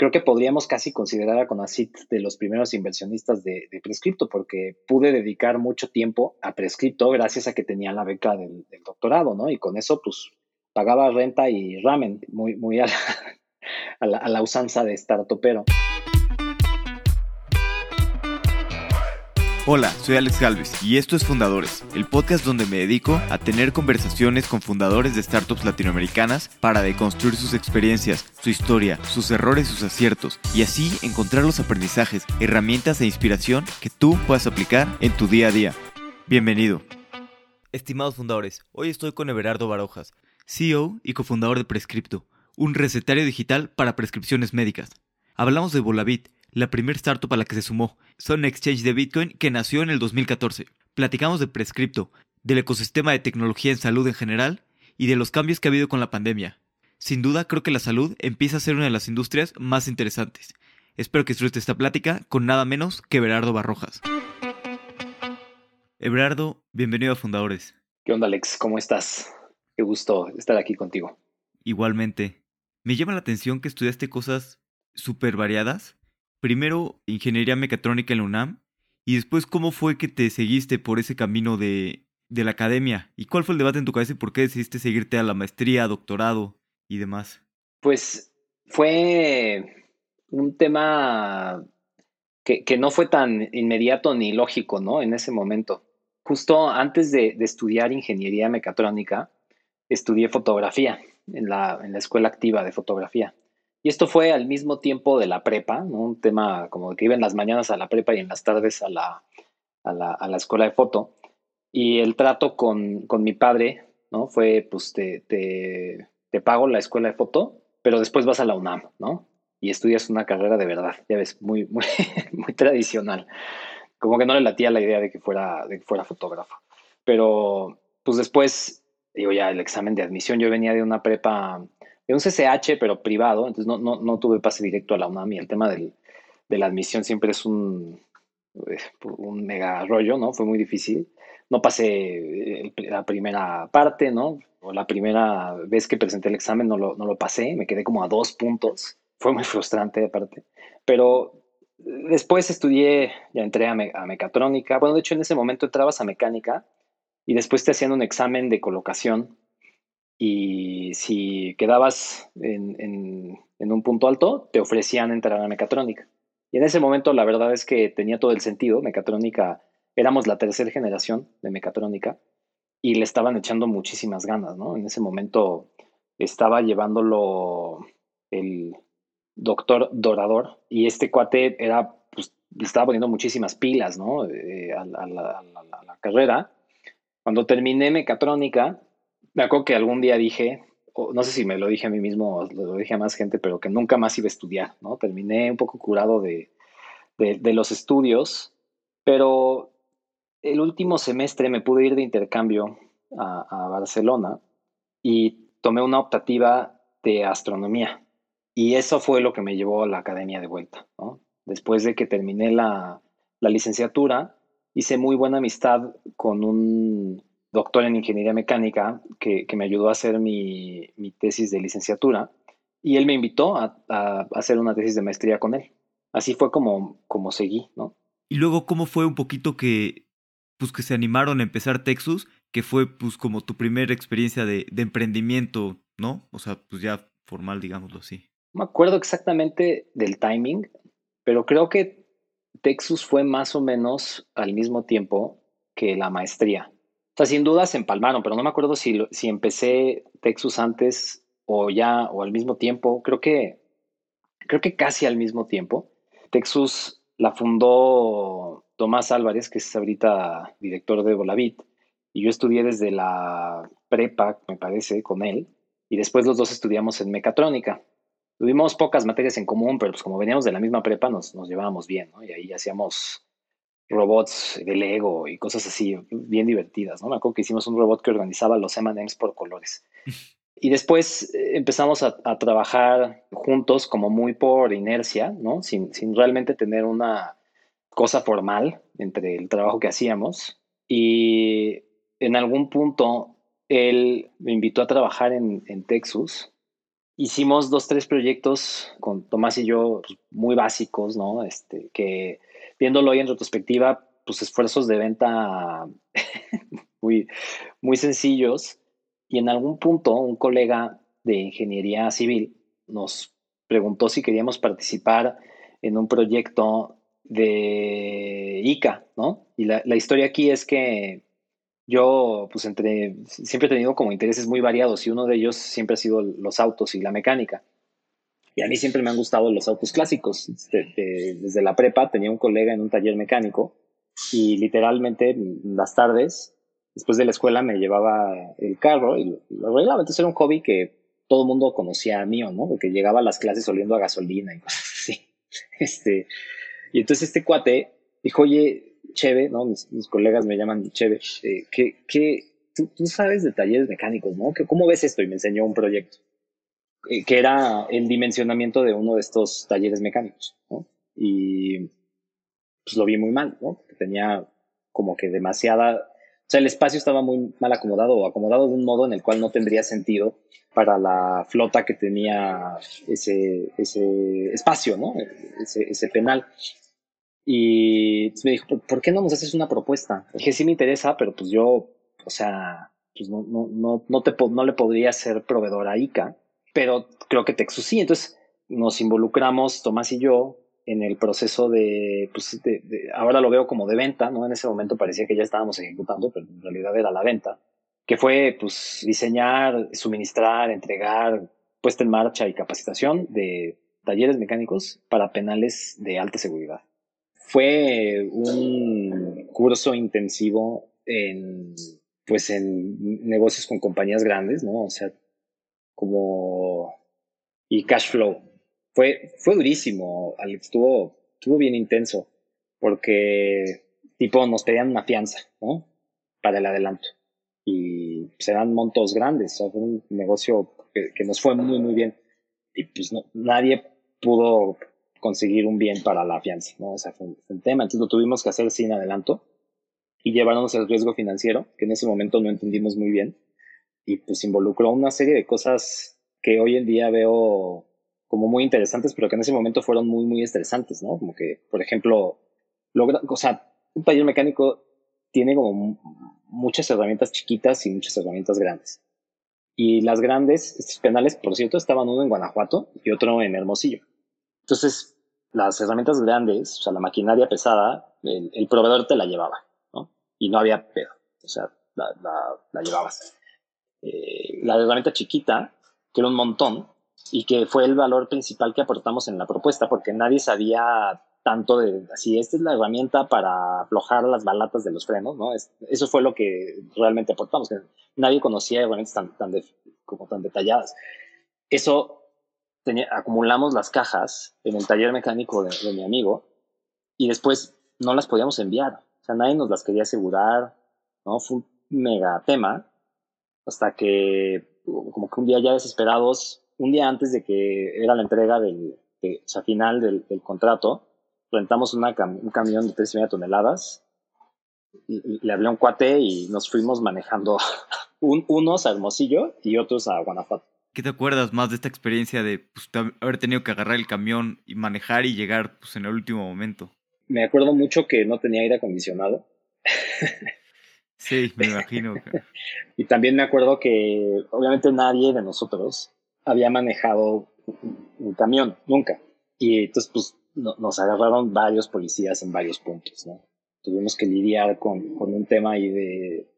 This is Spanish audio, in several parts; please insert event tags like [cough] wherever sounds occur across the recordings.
creo que podríamos casi considerar a Conacit de los primeros inversionistas de, Prescripto, porque pude dedicar mucho tiempo a Prescripto gracias a que tenía la beca del, doctorado, ¿no? Y con eso, pues, pagaba renta y ramen, muy, muy a la, [laughs] a la, usanza de startupero. Hola, soy Alex Galvez y esto es Fundadores, el podcast donde me dedico a tener conversaciones con fundadores de startups latinoamericanas para deconstruir sus experiencias, su historia, sus errores, sus aciertos y así encontrar los aprendizajes, herramientas e inspiración que tú puedas aplicar en tu día a día. Bienvenido. Estimados fundadores, hoy estoy con Everardo Barojas, CEO y cofundador de Prescripto, un recetario digital para prescripciones médicas. Hablamos de Volavit, la primera startup a la que se sumó. Son exchange de Bitcoin que nació en el 2014. Platicamos de Prescripto, del ecosistema de tecnología en salud en general y de los cambios que ha habido con la pandemia. Sin duda, creo que la salud empieza a ser una de las industrias más interesantes. Espero que disfrutes esta plática con nada menos que Everardo Barrojas. Everardo, bienvenido a Fundadores. ¿Qué onda, Alex? ¿Cómo estás? Qué gusto estar aquí contigo. Igualmente. Me llama la atención que estudiaste cosas súper variadas primero ingeniería mecatrónica en la UNAM y después cómo fue que te seguiste por ese camino de, de la academia y cuál fue el debate en tu cabeza y por qué decidiste seguirte a la maestría, doctorado y demás. Pues fue un tema que, que, no fue tan inmediato ni lógico, ¿no? En ese momento. Justo antes de, de estudiar ingeniería mecatrónica, estudié fotografía en la, en la escuela activa de fotografía. Y esto fue al mismo tiempo de la prepa, ¿no? un tema como que iba en las mañanas a la prepa y en las tardes a la, a la, a la escuela de foto. Y el trato con, con, mi padre ¿no? fue, pues te, te, pago la escuela de foto, pero después vas a la UNAM, ¿no? Y estudias una carrera de verdad, ya ves, muy, muy, [laughs] muy tradicional. Como que no le latía la idea de que fuera, de que fuera fotógrafo. Pero, pues después, digo ya, el examen de admisión, yo venía de una prepa un CCH, pero privado, entonces no, no, no, tuve pase directo a la UNAM y el tema del, de la admisión siempre es un, eh, un mega rollo, ¿no? Fue muy difícil. No pasé la primera parte, ¿no? O la primera vez que presenté el examen no lo, no lo pasé, me quedé como a dos puntos. Fue muy frustrante aparte. Pero después estudié, ya entré a, a, mecatrónica. Bueno, de hecho en ese momento entrabas a mecánica y después te hacían un examen de colocación y si quedabas en, un punto alto, te ofrecían entrar a mecatrónica. Y en ese momento la verdad es que tenía todo el sentido. Mecatrónica, éramos la tercera generación de mecatrónica y le estaban echando muchísimas ganas, ¿no? En ese momento estaba llevándolo el doctor Dorador y este cuate era, pues, le estaba poniendo muchísimas pilas, ¿no? Eh, a, la, a la carrera. Cuando terminé mecatrónica, me acuerdo que algún día dije, no sé si me lo dije a mí mismo o lo dije a más gente, pero que nunca más iba a estudiar, ¿no? Terminé un poco curado de, de, los estudios, pero el último semestre me pude ir de intercambio a, a, Barcelona y tomé una optativa de astronomía. Y eso fue lo que me llevó a la academia de vuelta, ¿no? Después de que terminé la, la licenciatura, hice muy buena amistad con un doctor en ingeniería mecánica que, me ayudó a hacer mi, tesis de licenciatura y él me invitó a, hacer una tesis de maestría con él. Así fue como, como seguí, ¿no? Y luego, ¿cómo fue un poquito que, pues, que se animaron a empezar Texas, que fue pues como tu primera experiencia de, de emprendimiento, ¿no? O sea, pues ya formal, digámoslo así. No me acuerdo exactamente del timing, pero creo que Texas fue más o menos al mismo tiempo que la maestría sin duda se empalmaron, pero no me acuerdo si, si empecé Texas antes o ya, o al mismo tiempo. Creo que, creo que casi al mismo tiempo. Texas la fundó Tomás Álvarez, que es ahorita director de Volavit, y yo estudié desde la prepa, me parece, con él, y después los dos estudiamos en mecatrónica. Tuvimos pocas materias en común, pero pues como veníamos de la misma prepa nos, nos llevábamos bien, ¿no? Y ahí hacíamos robots de Lego y cosas así bien divertidas, ¿no? Me acuerdo que hicimos un robot que organizaba los M&M's por colores. Y después eh, empezamos a, trabajar juntos como muy por inercia, ¿no? Sin, sin, realmente tener una cosa formal entre el trabajo que hacíamos. Y en algún punto él me invitó a trabajar en, en Texas hicimos dos, tres proyectos con Tomás y yo pues, muy básicos, ¿no? Este, que viéndolo hoy en retrospectiva, pues esfuerzos de venta [laughs] muy, muy sencillos. Y en algún punto un colega de ingeniería civil nos preguntó si queríamos participar en un proyecto de ICA, ¿no? Y la, la historia aquí es que yo, pues, entre, siempre he tenido como intereses muy variados y uno de ellos siempre ha sido los autos y la mecánica. Y a mí siempre me han gustado los autos clásicos. Desde, desde la prepa tenía un colega en un taller mecánico y literalmente las tardes, después de la escuela, me llevaba el carro y lo arreglaba. Entonces era un hobby que todo el mundo conocía mío, ¿no? Porque llegaba a las clases oliendo a gasolina y cosas así. [laughs] Este, y entonces este cuate dijo, oye, Cheve, ¿no? Mis, colegas me llaman Cheve, eh, que, tú, sabes de talleres mecánicos, ¿no? ¿Cómo ves esto? Y me enseñó un proyecto, eh, que era el dimensionamiento de uno de estos talleres mecánicos, ¿no? Y pues lo vi muy mal, ¿no? Tenía como que demasiada, o sea, el espacio estaba muy mal acomodado o acomodado de un modo en el cual no tendría sentido para la flota que tenía ese, ese espacio, ¿no? Ese, ese penal. Y me dijo, ¿por qué no nos haces una propuesta? Dije, sí me interesa, pero pues yo, o sea, pues no, no, no, no, te, no le podría ser proveedor a ICA, pero creo que Texas sí. Entonces nos involucramos, Tomás y yo, en el proceso de, pues ahora lo veo como de venta, ¿no? En ese momento parecía que ya estábamos ejecutando, pero en realidad era la venta, que fue pues diseñar, suministrar, entregar, puesta en marcha y capacitación de talleres mecánicos para penales de alta seguridad fue un curso intensivo en, pues en negocios con compañías grandes, ¿no? O sea, como, y cash flow. Fue, fue durísimo, Alex, estuvo, estuvo bien intenso, porque tipo nos pedían una fianza, ¿no? Para el adelanto. Y pues, montos grandes, o sea, fue un negocio que, que, nos fue muy, muy bien. Y pues no, nadie pudo conseguir un bien para la fianza, ¿no? O sea, fue un, tema, entonces lo tuvimos que hacer sin adelanto y llevarnos el riesgo financiero, que en ese momento no entendimos muy bien, y pues involucró una serie de cosas que hoy en día veo como muy interesantes, pero que en ese momento fueron muy, muy estresantes, ¿no? Como que, por ejemplo, logra, o sea, un taller mecánico tiene como muchas herramientas chiquitas y muchas herramientas grandes. Y las grandes, estos penales, por cierto, estaban uno en Guanajuato y otro en Hermosillo. Entonces, las herramientas grandes, o sea, la maquinaria pesada, el, proveedor te la llevaba, ¿no? Y no había pedo, o sea, la, la, llevabas. Eh, la herramienta chiquita, que era un montón, y que fue el valor principal que aportamos en la propuesta, porque nadie sabía tanto de así, esta es la herramienta para aflojar las balatas de los frenos, ¿no? eso fue lo que realmente aportamos, que nadie conocía herramientas tan, tan como tan detalladas. Eso acumulamos las cajas en el taller mecánico de, mi amigo y después no las podíamos enviar. O sea, nadie nos las quería asegurar, ¿no? Fue un mega tema hasta que, como que un día ya desesperados, un día antes de que era la entrega del, o sea, final del, contrato, rentamos una un camión de 3,5 toneladas y, le hablé a un cuate y nos fuimos manejando [laughs] unos a Hermosillo y otros a Guanajuato. ¿Qué te acuerdas más de esta experiencia de pues, haber tenido que agarrar el camión y manejar y llegar pues, en el último momento? Me acuerdo mucho que no tenía aire acondicionado. [laughs] Sí, me imagino. [laughs] y también me acuerdo que obviamente nadie de nosotros había manejado un camión, nunca. Y entonces pues nos agarraron varios policías en varios puntos, ¿no? Tuvimos que lidiar con, con un tema ahí de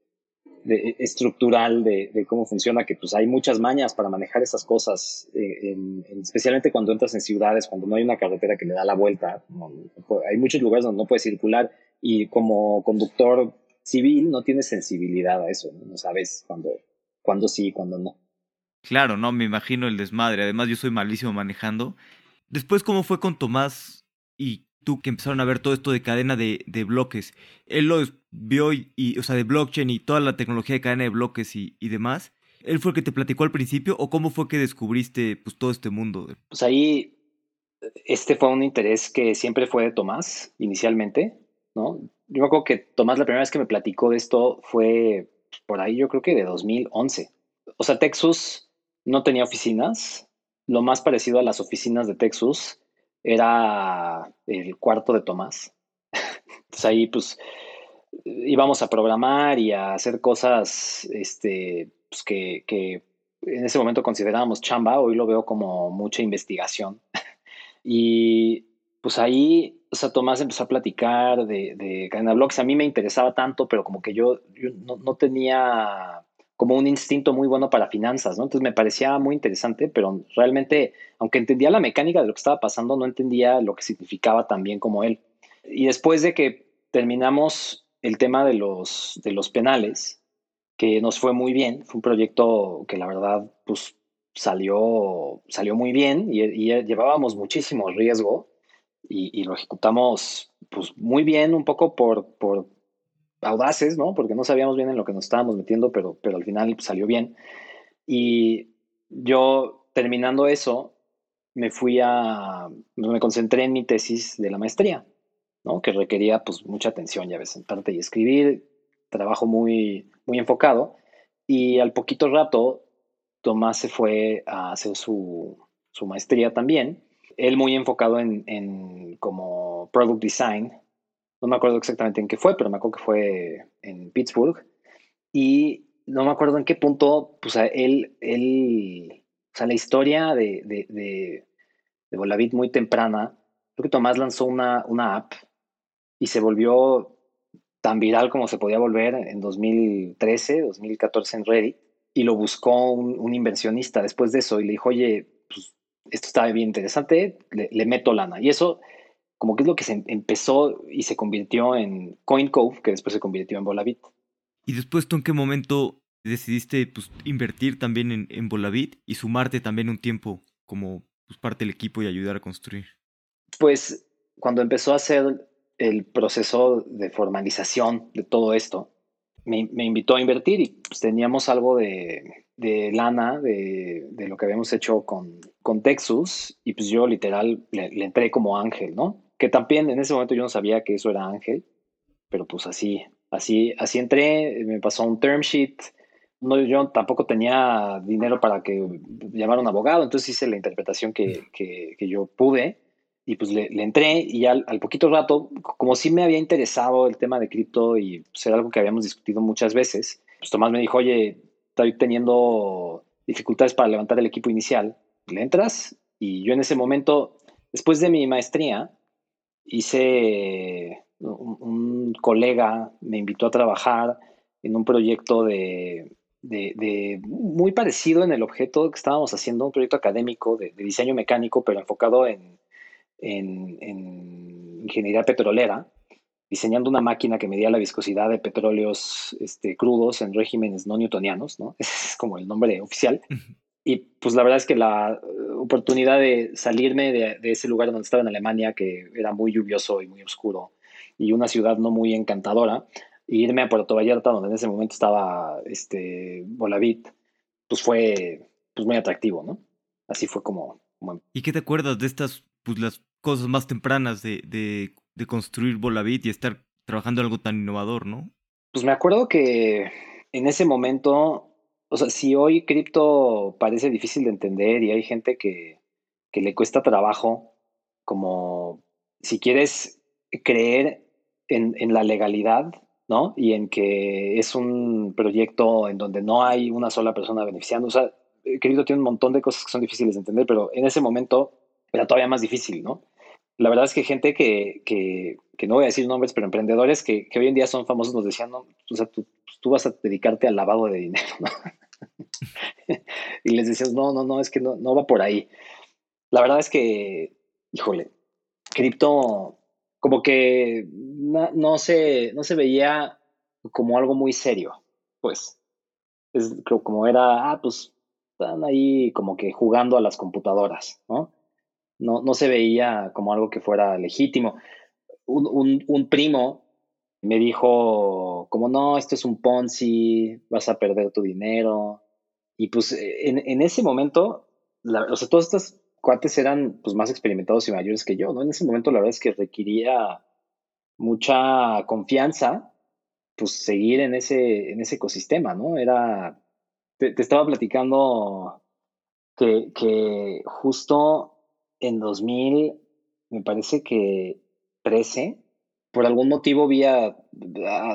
de, estructural de, cómo funciona, que pues hay muchas mañas para manejar esas cosas, eh, especialmente cuando entras en ciudades, cuando no hay una carretera que le da la vuelta, hay muchos lugares donde no puedes circular y como conductor civil no tienes sensibilidad a eso, no, sabes cuándo, cuándo sí y cuándo no. Claro, no, me imagino el desmadre, además yo soy malísimo manejando. Después, ¿cómo fue con Tomás y tú que empezaron a ver todo esto de cadena de, de bloques? Él lo vio y, o sea, de blockchain y toda la tecnología de cadena de bloques y, y, demás, ¿él fue el que te platicó al principio o cómo fue que descubriste pues todo este mundo? Pues ahí, este fue un interés que siempre fue de Tomás, inicialmente, ¿no? Yo me acuerdo que Tomás la primera vez que me platicó de esto fue por ahí, yo creo que de 2011. O sea, Texas no tenía oficinas, lo más parecido a las oficinas de Texas era el cuarto de Tomás. Entonces ahí pues íbamos a programar y a hacer cosas este, pues, que, que en ese momento considerábamos chamba, hoy lo veo como mucha investigación. [laughs] y pues ahí, o sea, Tomás empezó a platicar de, de cadena blogs. A mí me interesaba tanto, pero como que yo, no, no, tenía como un instinto muy bueno para finanzas, ¿no? Entonces me parecía muy interesante, pero realmente, aunque entendía la mecánica de lo que estaba pasando, no entendía lo que significaba también como él. Y después de que terminamos el tema de los, de los penales, que nos fue muy bien, fue un proyecto que la verdad, pues salió, salió muy bien y, y llevábamos muchísimo riesgo y, lo ejecutamos pues muy bien, un poco por, por audaces, ¿no? Porque no sabíamos bien en lo que nos estábamos metiendo, pero, pero al final salió bien. Y yo, terminando eso, me fui a, me concentré en mi tesis de la maestría, ¿no? Que requería pues mucha atención, ya ves, sentarte y escribir, trabajo muy, muy enfocado. Y al poquito rato, Tomás se fue a hacer su, su maestría también él muy enfocado en, como product design. No me acuerdo exactamente en qué fue, pero me acuerdo que fue en Pittsburgh. Y no me acuerdo en qué punto, pues él, él o sea, la historia de, de, de, de muy temprana, creo que Tomás lanzó una, una app y se volvió tan viral como se podía volver en 2013, 2014 en Reddit, y lo buscó un, un inversionista después de eso y le dijo, oye, pues esto está bien interesante, le, meto lana. Y eso como que es lo que se empezó y se convirtió en CoinCove, que después se convirtió en Volavit. ¿Y después tú en qué momento decidiste pues, invertir también en, en Volavit y sumarte también un tiempo como pues, parte del equipo y ayudar a construir? Pues cuando empezó a hacer el proceso de formalización de todo esto, me, me invitó a invertir y pues, teníamos algo de, de lana de, de, lo que habíamos hecho con, con Texas y pues yo literal le, entré como ángel, ¿no? Que también en ese momento yo no sabía que eso era ángel, pero pues así, así, así entré, me pasó un term sheet, no, yo tampoco tenía dinero para que llamara un abogado, entonces hice la interpretación que, que, que yo pude y pues le, le entré y al, al, poquito rato, como sí me había interesado el tema de cripto y pues era algo que habíamos discutido muchas veces, pues Tomás me dijo, oye, estoy teniendo dificultades para levantar el equipo inicial, le entras y yo en ese momento, después de mi maestría, hice, un, colega me invitó a trabajar en un proyecto de, muy parecido en el objeto que estábamos haciendo, un proyecto académico de, diseño mecánico, pero enfocado en, en, en ingeniería petrolera diseñando una máquina que medía la viscosidad de petróleos este, crudos en regímenes no newtonianos, ¿no? [laughs] Ese es como el nombre oficial. Y pues la verdad es que la oportunidad de salirme de, ese lugar donde estaba en Alemania, que era muy lluvioso y muy oscuro, y una ciudad no muy encantadora, e irme a Puerto Vallarta, donde en ese momento estaba este, Bolavit, pues fue pues muy atractivo, ¿no? Así fue como, como... ¿Y qué te acuerdas de estas, pues las cosas más tempranas de, de de construir Volavit y estar trabajando algo tan innovador, ¿no? Pues me acuerdo que en ese momento, o sea, si hoy cripto parece difícil de entender y hay gente que, que le cuesta trabajo, como si quieres creer en, en la legalidad, ¿no? Y en que es un proyecto en donde no hay una sola persona beneficiando. O sea, cripto tiene un montón de cosas que son difíciles de entender, pero en ese momento era todavía más difícil, ¿no? La verdad es que gente que, que, que, no voy a decir nombres, pero emprendedores que, que, hoy en día son famosos nos decían, no, o sea, tú, tú vas a dedicarte al lavado de dinero, ¿no? [laughs] y les decías, no, no, no, es que no, no va por ahí. La verdad es que, híjole, cripto como que no, no, se, no se veía como algo muy serio, pues. Es como era, ah, pues están ahí como que jugando a las computadoras, ¿no? No, no se veía como algo que fuera legítimo. Un, un, primo me dijo, como no, esto es un Ponzi, vas a perder tu dinero. Y pues en, en ese momento, o sea, todos estos cuates eran pues más experimentados y mayores que yo, ¿no? En ese momento la verdad es que requería mucha confianza, pues seguir en ese, en ese ecosistema, ¿no? Era, te, te estaba platicando que, que justo en 2000, me parece que 13, por algún motivo vi a,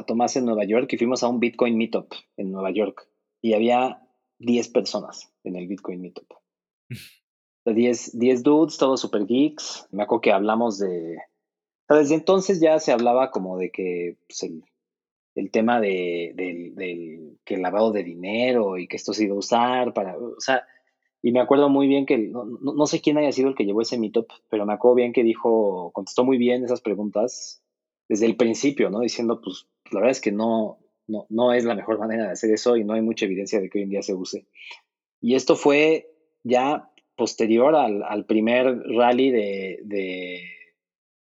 Tomás en Nueva York y fuimos a un Bitcoin Meetup en Nueva York y había 10 personas en el Bitcoin Meetup. [laughs] 10, 10 dudes, todos super geeks. Me acuerdo que hablamos de... desde entonces ya se hablaba como de que pues, el, tema de, del, que el lavado de dinero y que esto se iba a usar para... O sea, y me acuerdo muy bien que, no, no, sé quién haya sido el que llevó ese meetup, pero me acuerdo bien que dijo, contestó muy bien esas preguntas desde el principio, ¿no? Diciendo, pues, la verdad es que no, no, no es la mejor manera de hacer eso y no hay mucha evidencia de que hoy en día se use. Y esto fue ya posterior al, al primer rally de, de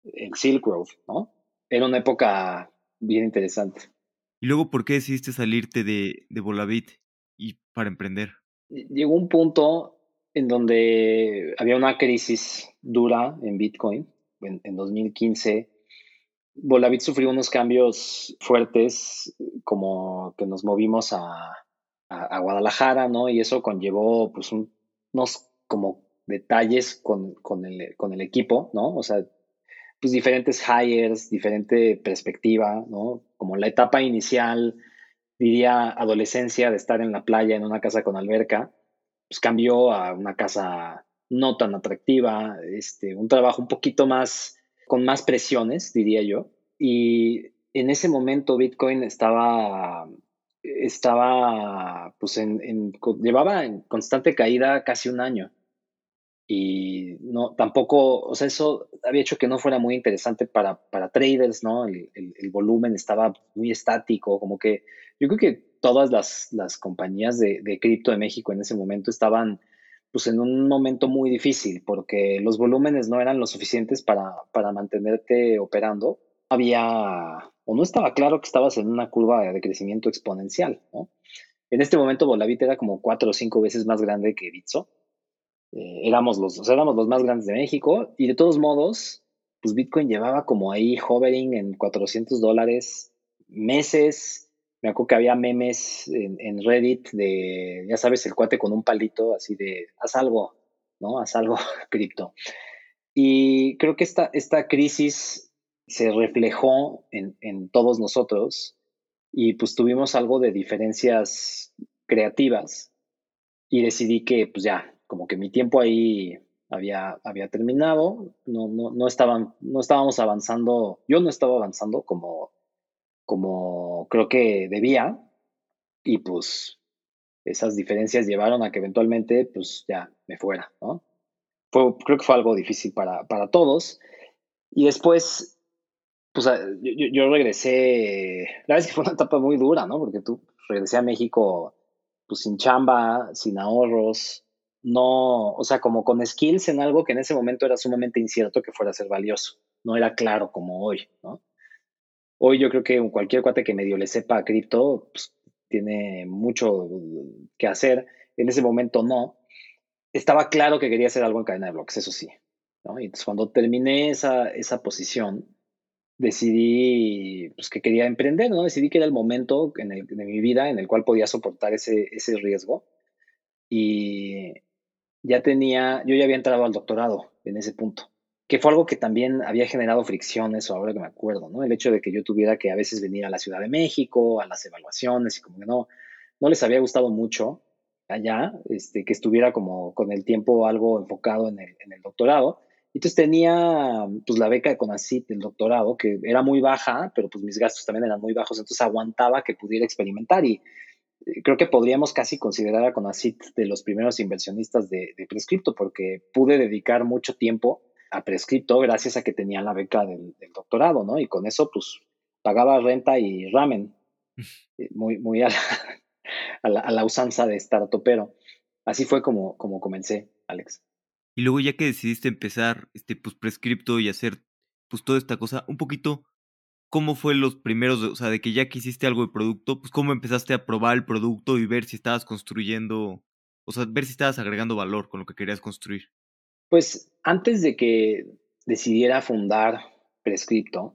el Silk Road, ¿no? Era una época bien interesante. ¿Y luego por qué decidiste salirte de, de y para emprender? Llegó un punto en donde había una crisis dura en Bitcoin. En, en 2015 Volavit sufrió unos cambios fuertes, como que nos movimos a, a, Guadalajara, ¿no? Y eso conllevó, pues, unos como detalles con, con, el, con el equipo, ¿no? O sea, pues diferentes hires, diferente perspectiva, ¿no? Como la etapa inicial, diría adolescencia, de estar en la playa en una casa con alberca, pues cambió a una casa no tan atractiva, este, un trabajo un poquito más con más presiones, diría yo. Y en ese momento Bitcoin estaba, estaba, pues en, llevaba en constante caída casi un año. Y no, tampoco, o sea, eso había hecho que no fuera muy interesante para, para traders, ¿no? El, volumen estaba muy estático, como que yo creo que todas las, las compañías de, de cripto de México en ese momento estaban pues en un momento muy difícil porque los volúmenes no eran lo suficientes para, para mantenerte operando. Había, o no estaba claro que estabas en una curva de crecimiento exponencial, ¿no? En este momento Volavit era como cuatro o cinco veces más grande que Bitso. Eh, éramos, los, éramos los más grandes de México y de todos modos, pues Bitcoin llevaba como ahí hovering en 400 dólares meses, me acuerdo que había memes en, Reddit de, ya sabes, el cuate con un palito así de, haz algo, ¿no? Haz algo [laughs] cripto. Y creo que esta, esta crisis se reflejó en, en, todos nosotros y pues tuvimos algo de diferencias creativas y decidí que pues ya, como que mi tiempo ahí había, había terminado, no, no, no, estaban, no estábamos avanzando, yo no estaba avanzando como como creo que debía y pues esas diferencias llevaron a que eventualmente pues ya me fuera, ¿no? Fue, creo que fue algo difícil para, para todos y después pues yo, yo, regresé, la verdad es que fue una etapa muy dura, ¿no? Porque tú regresé a México pues sin chamba, sin ahorros, no, o sea, como con skills en algo que en ese momento era sumamente incierto que fuera a ser valioso, no era claro como hoy, ¿no? Hoy yo creo que cualquier cuate que medio le sepa cripto pues, tiene mucho que hacer. En ese momento no. Estaba claro que quería hacer algo en cadena de bloques, eso sí. Y entonces cuando terminé esa, esa posición, decidí pues, que quería emprender, ¿no? Decidí que era el momento en de mi vida en el cual podía soportar ese, ese riesgo. Y ya tenía, yo ya había entrado al doctorado en ese punto que fue algo que también había generado fricciones, o ahora que me acuerdo, ¿no? El hecho de que yo tuviera que a veces venir a la Ciudad de México, a las evaluaciones, y como que no, no les había gustado mucho allá, este, que estuviera como con el tiempo algo enfocado en el, en el doctorado. Entonces tenía pues la beca de CONACIT del doctorado, que era muy baja, pero pues mis gastos también eran muy bajos, entonces aguantaba que pudiera experimentar y creo que podríamos casi considerar a CONACIT de los primeros inversionistas de, de prescripto, porque pude dedicar mucho tiempo a prescripto gracias a que tenía la beca del, doctorado, ¿no? Y con eso, pues, pagaba renta y ramen, eh, muy, muy a la, a la, usanza de startupero. Así fue como, como comencé, Alex. Y luego ya que decidiste empezar, este, pues, prescripto y hacer, pues, toda esta cosa, un poquito, ¿cómo fue los primeros, o sea, de que ya que hiciste algo de producto, pues, cómo empezaste a probar el producto y ver si estabas construyendo, o sea, ver si estabas agregando valor con lo que querías construir? Pues antes de que decidiera fundar Prescripto,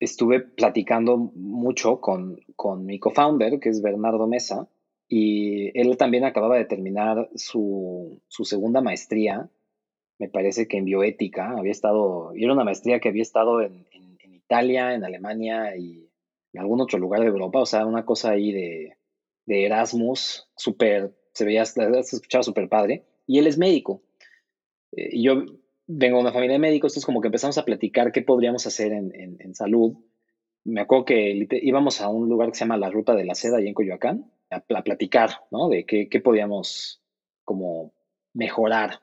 estuve platicando mucho con, con mi co-founder, que es Bernardo Mesa, y él también acababa de terminar su, su segunda maestría, me parece que en bioética, había estado, y era una maestría que había estado en, en, Italia, en Alemania y en algún otro lugar de Europa, o sea, una cosa ahí de, de Erasmus, súper, se veía, se escuchaba súper padre, y él es médico. Eh, y yo vengo de una familia de médicos, entonces como que empezamos a platicar qué podríamos hacer en, en, salud. Me acuerdo que íbamos a un lugar que se llama la Ruta de la Seda, allá en Coyoacán, a, platicar, ¿no? De qué, qué podíamos como mejorar.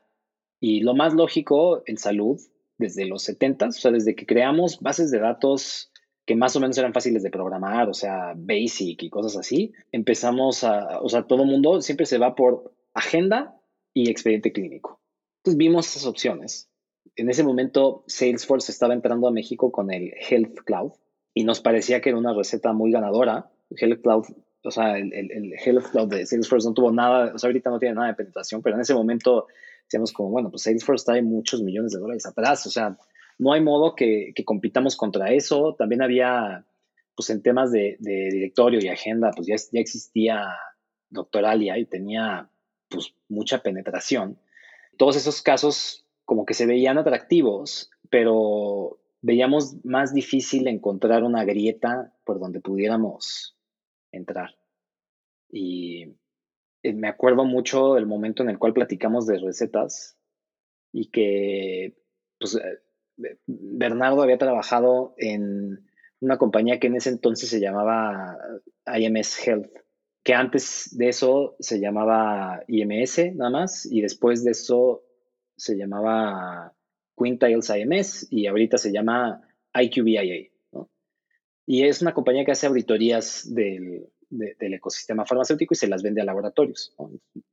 Y lo más lógico en salud, desde los 70, o sea, desde que creamos bases de datos que más o menos eran fáciles de programar, o sea, basic y cosas así, empezamos a, o sea, todo mundo siempre se va por agenda y expediente clínico. Entonces vimos esas opciones. En ese momento Salesforce estaba entrando a México con el Health Cloud y nos parecía que era una receta muy ganadora. Health Cloud o sea, el, el, Health Cloud de Salesforce no tuvo nada, o sea, ahorita no tiene nada de penetración, pero en ese momento decíamos como, bueno, pues Salesforce trae muchos millones de dólares atrás, o sea, no hay modo que, que compitamos contra eso. También había, pues en temas de, de directorio y agenda, pues ya, ya existía Doctoralia y tenía, pues, mucha penetración. Todos esos casos como que se veían atractivos, pero veíamos más difícil encontrar una grieta por donde pudiéramos entrar. Y eh, me acuerdo mucho del momento en el cual platicamos de recetas y que pues, eh, Bernardo había trabajado en una compañía que en ese entonces se llamaba IMS Health, que antes de eso se llamaba IMS nada más y después de eso se llamaba Quintiles IMS y ahorita se llama IQVIA. Y es una compañía que hace auditorías del, del ecosistema farmacéutico y se las vende a laboratorios.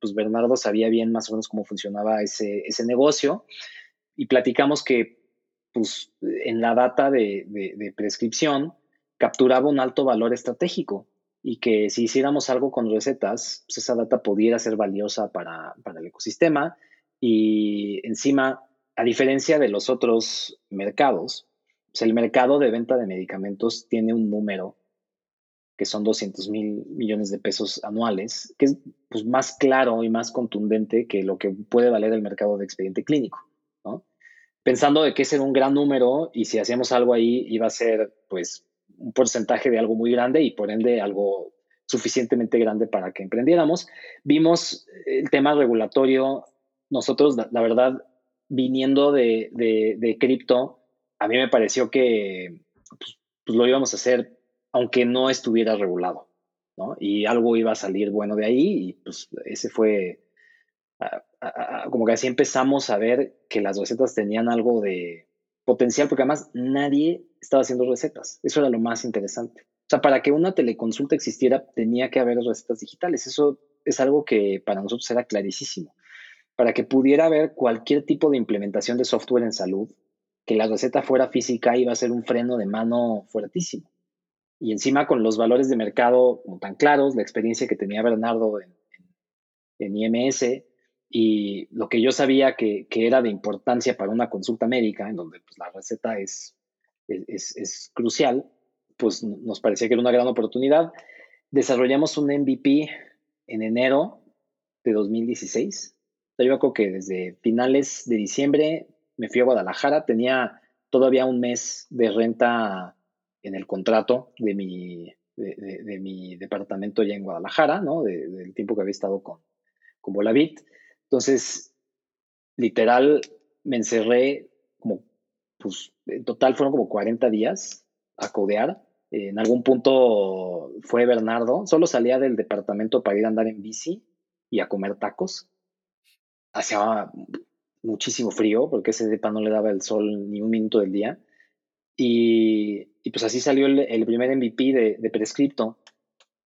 Pues Bernardo sabía bien más o menos cómo funcionaba ese, ese negocio y platicamos que pues, en la data de, de, prescripción capturaba un alto valor estratégico y que si hiciéramos algo con recetas, pues esa data pudiera ser valiosa para, para el ecosistema y encima, a diferencia de los otros mercados, pues el mercado de venta de medicamentos tiene un número que son 200 mil millones de pesos anuales, que es pues, más claro y más contundente que lo que puede valer el mercado de expediente clínico, ¿no? Pensando de que ese era un gran número y si hacíamos algo ahí iba a ser pues un porcentaje de algo muy grande y por ende algo suficientemente grande para que emprendiéramos. Vimos el tema regulatorio, nosotros la, verdad, viniendo de, de cripto, a mí me pareció que pues, pues, lo íbamos a hacer aunque no estuviera regulado, ¿no? Y algo iba a salir bueno de ahí y pues ese fue, como que así empezamos a ver que las recetas tenían algo de potencial, porque además nadie estaba haciendo recetas, eso era lo más interesante. O sea, para que una teleconsulta existiera tenía que haber recetas digitales, eso es algo que para nosotros era clarísimo. Para que pudiera haber cualquier tipo de implementación de software en salud, que la receta fuera física iba a ser un freno de mano fuertísimo. Y encima con los valores de mercado tan claros, la experiencia que tenía Bernardo en, IMS y lo que yo sabía que, era de importancia para una consulta médica, en donde pues, la receta es, es, es, crucial, pues nos parecía que era una gran oportunidad. Desarrollamos un MVP en enero de 2016. Yo creo que desde finales de diciembre me fui a Guadalajara, tenía todavía un mes de renta en el contrato de mi, de, mi departamento ya en Guadalajara, ¿no? del tiempo que había estado con, con Volavit. Entonces, literal, me encerré como, pues, en total fueron como 40 días a codear. En algún punto fue Bernardo, solo salía del departamento para ir a andar en bici y a comer tacos. Hacía muchísimo frío porque ese depa no le daba el sol ni un minuto del día. Y, pues así salió el, primer MVP de, de, Prescripto.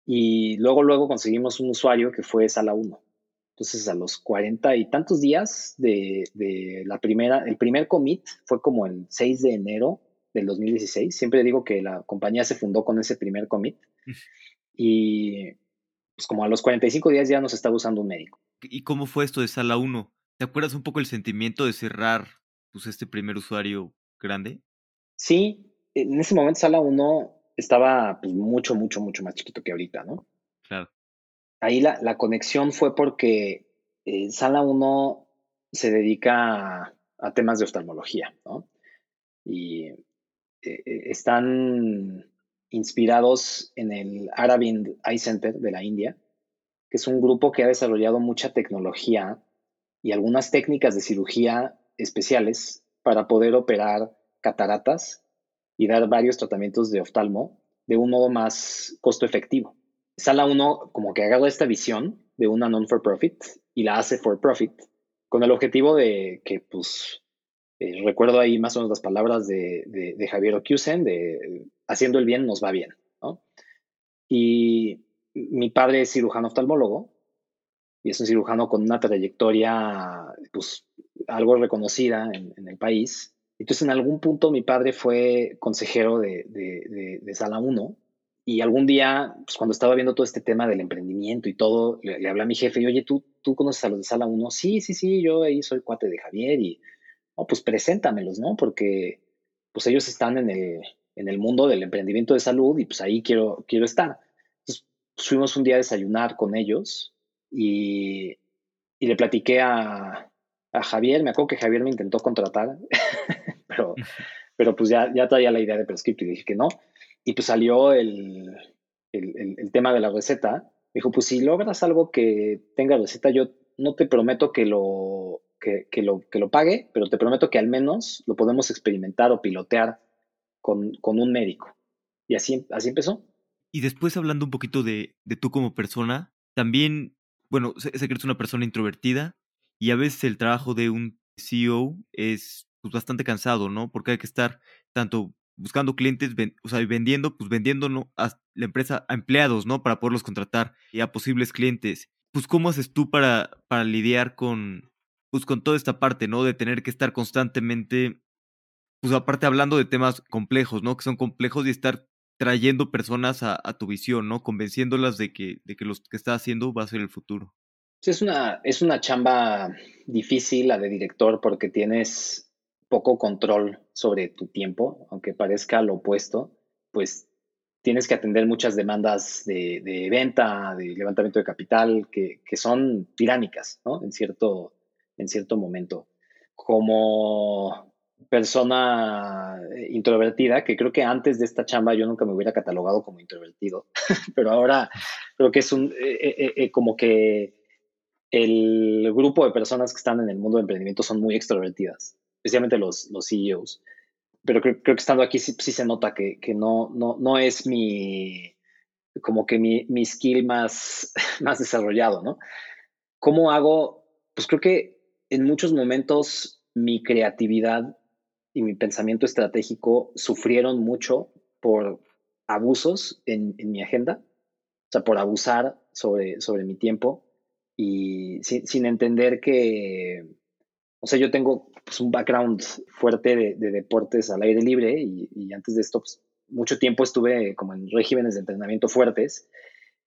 Y luego, luego conseguimos un usuario que fue Sala 1. Entonces, a los cuarenta y tantos días de, de, la primera, el primer commit fue como el 6 de enero del 2016. Siempre digo que la compañía se fundó con ese primer commit. [laughs] Y pues como a los 45 días ya nos estaba usando un médico. ¿Y cómo fue esto de Sala 1? ¿Te acuerdas un poco el sentimiento de cerrar pues, este primer usuario grande? Sí, en ese momento Sala 1 estaba pues, mucho, mucho, mucho más chiquito que ahorita, ¿no? Claro. ahí la, conexión fue porque eh, Sala 1 se dedica a, temas de oftalmología, ¿no? Y eh, eh, están inspirados en el Aravind Eye Center de la India, que es un grupo que ha desarrollado mucha tecnología y algunas técnicas de cirugía especiales para poder operar cataratas y dar varios tratamientos de oftalmo de un modo más costo efectivo. Sala 1 como que agarra esta visión de una non-for-profit y la hace for-profit con el objetivo de que, pues, eh, recuerdo ahí más o menos las palabras de, Javier Ocusen, de haciendo el bien nos va bien. Y mi padre es cirujano oftalmólogo y es un cirujano con una trayectoria, pues, algo reconocida en el país. Entonces, en algún punto mi padre fue consejero de, de Sala 1 y algún día, pues cuando estaba viendo todo este tema del emprendimiento y todo, le, hablé a mi jefe y, oye, ¿tú, ¿tú conoces a los de Sala 1? Sí, sí, sí, yo ahí soy cuate de Javier y, no, pues preséntamelos, ¿no? Porque pues ellos están en el, en el mundo del emprendimiento de salud y pues ahí quiero, quiero estar. Entonces pues, fuimos un día a desayunar con ellos y, y le platiqué a, a, Javier, me acuerdo que Javier me intentó contratar, [laughs] pero, pero pues ya, ya traía la idea de prescripto y dije que no. Y pues salió el, tema de la receta. Me dijo, pues si logras algo que tenga receta, yo no te prometo que lo, que, lo, que lo pague, pero te prometo que al menos lo podemos experimentar o pilotear con, un médico. Y así, así empezó. Y después hablando un poquito de, de tú como persona, también, bueno, sé, que eres una persona introvertida y a veces el trabajo de un CEO es pues, bastante cansado, ¿no? Porque hay que estar tanto buscando clientes, o sea, vendiendo, pues vendiendo ¿no? a la empresa a empleados, ¿no? Para poderlos contratar y a posibles clientes. Pues, ¿cómo haces tú para, para lidiar con, pues, con toda esta parte, ¿no? De tener que estar constantemente, pues, aparte hablando de temas complejos, ¿no? Que son complejos y estar trayendo personas a, tu visión, ¿no? Convenciéndolas de que, de que lo que estás haciendo va a ser el futuro. Es una, es una chamba difícil la de director porque tienes poco control sobre tu tiempo, aunque parezca lo opuesto, pues tienes que atender muchas demandas de, venta, de levantamiento de capital, que, son tiránicas, ¿no? En cierto, en cierto momento. Como persona introvertida, que creo que antes de esta chamba yo nunca me hubiera catalogado como introvertido, [laughs] pero ahora creo que es un, eh, eh, eh, como que el grupo de personas que están en el mundo de emprendimiento son muy extrovertidas especialmente los, los CEOs. Pero creo, que estando aquí sí, se nota que, no, no, no es mi, como que mi, mi skill más, [laughs] más desarrollado, ¿no? ¿Cómo hago? Pues creo que en muchos momentos mi creatividad y mi pensamiento estratégico sufrieron mucho por abusos en, mi agenda, o sea, por abusar sobre, sobre mi tiempo y sin entender que, o sea, yo tengo pues, un background fuerte de, deportes al aire libre y, antes de esto, pues, mucho tiempo estuve como en regímenes de entrenamiento fuertes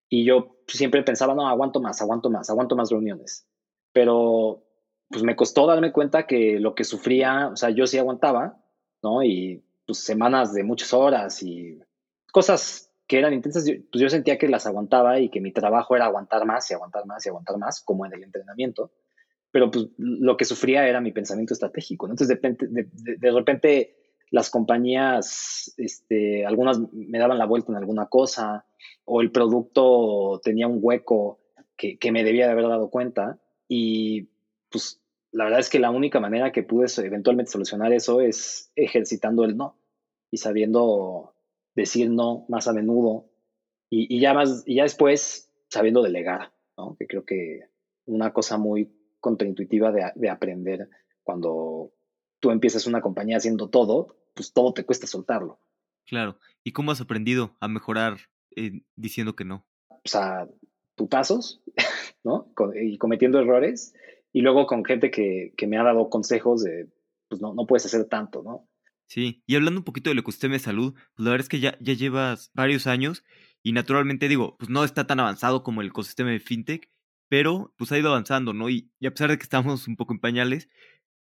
y yo siempre pensaba, no, aguanto más, aguanto más, aguanto más reuniones. Pero pues me costó darme cuenta que lo que sufría, o sea, yo sí aguantaba, ¿no? Y pues semanas de muchas horas y cosas que eran intensas, pues yo sentía que las aguantaba y que mi trabajo era aguantar más y aguantar más y aguantar más, como en el entrenamiento pero pues lo que sufría era mi pensamiento estratégico. Entonces, de repente, de, repente las compañías, este, algunas me daban la vuelta en alguna cosa, o el producto tenía un hueco que, que me debía de haber dado cuenta. Y pues la verdad es que la única manera que pude eventualmente solucionar eso es ejercitando el no y sabiendo decir no más a menudo y, y ya más y ya después sabiendo delegar, ¿no? Que creo que una cosa muy contraintuitiva de, de aprender cuando tú empiezas una compañía haciendo todo, pues todo te cuesta soltarlo. Claro. ¿Y cómo has aprendido a mejorar eh, diciendo que no? O sea, putazos, [laughs] ¿no? y cometiendo errores. Y luego con gente que, que, me ha dado consejos de, pues no, no puedes hacer tanto, ¿no? Sí, y hablando un poquito del ecosistema de salud, pues la verdad es que ya, ya llevas varios años y naturalmente digo, pues no está tan avanzado como el ecosistema de FinTech, pero pues ha ido avanzando, ¿no? Y, a pesar de que estamos un poco en pañales,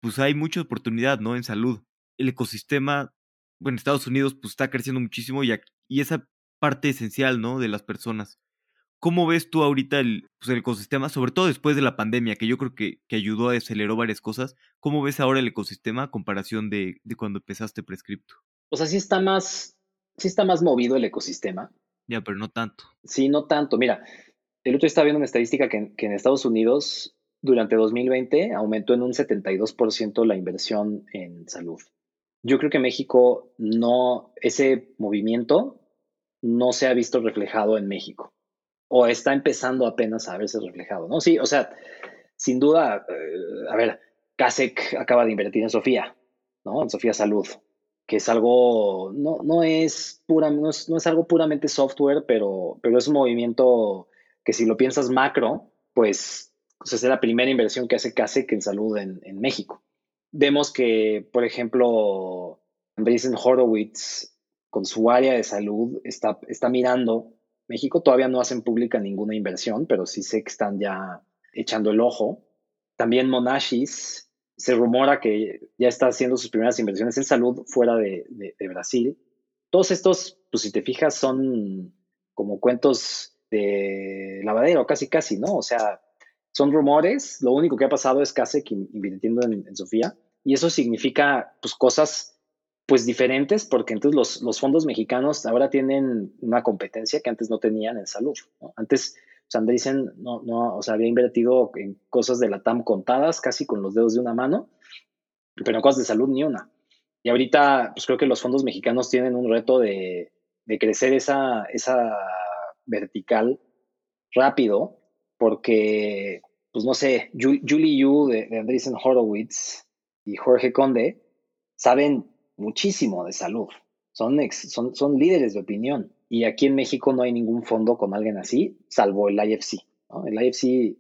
pues hay mucha oportunidad, ¿no? En salud. El ecosistema, bueno, Estados Unidos pues está creciendo muchísimo y, y esa parte esencial, ¿no? De las personas. ¿Cómo ves tú ahorita el, pues, el, ecosistema, sobre todo después de la pandemia, que yo creo que, que ayudó a aceleró varias cosas? ¿Cómo ves ahora el ecosistema a comparación de, de cuando empezaste Prescripto? O sea, sí está más, sí está más movido el ecosistema. Ya, pero no tanto. Sí, no tanto. Mira, el otro estaba viendo una estadística que, que en Estados Unidos durante 2020 aumentó en un 72% la inversión en salud. Yo creo que México no, ese movimiento no se ha visto reflejado en México o está empezando apenas a verse reflejado, ¿no? Sí, o sea, sin duda, eh, a ver, CASEC acaba de invertir en Sofía, ¿no? En Sofía Salud, que es algo, no, no, es, pura, no, es, no es algo puramente software, pero, pero es un movimiento que si lo piensas macro, pues, pues es la primera inversión que hace CASEC en salud en, México. Vemos que, por ejemplo, Andreessen Horowitz, con su área de salud, está, está mirando México todavía no hacen pública ninguna inversión, pero sí sé que están ya echando el ojo. También Monashis, se rumora que ya está haciendo sus primeras inversiones en salud fuera de, Brasil. Todos estos, pues si te fijas, son como cuentos de lavadero, casi casi, ¿no? O sea, son rumores. Lo único que ha pasado es que invirtiendo en, en Sofía. Y eso significa, pues, cosas pues diferentes, porque entonces los, los, fondos mexicanos ahora tienen una competencia que antes no tenían en salud. Antes, Sandrisen no, no, o sea, había invertido en cosas de la TAM contadas, casi con los dedos de una mano, pero en cosas de salud ni una. Y ahorita, pues creo que los fondos mexicanos tienen un reto de, de crecer esa, esa vertical rápido, porque, pues no sé, Julie Yu de, de Horowitz y Jorge Conde saben muchísimo de salud. Son, son, son líderes de opinión. Y aquí en México no hay ningún fondo con alguien así, salvo el IFC. El IFC,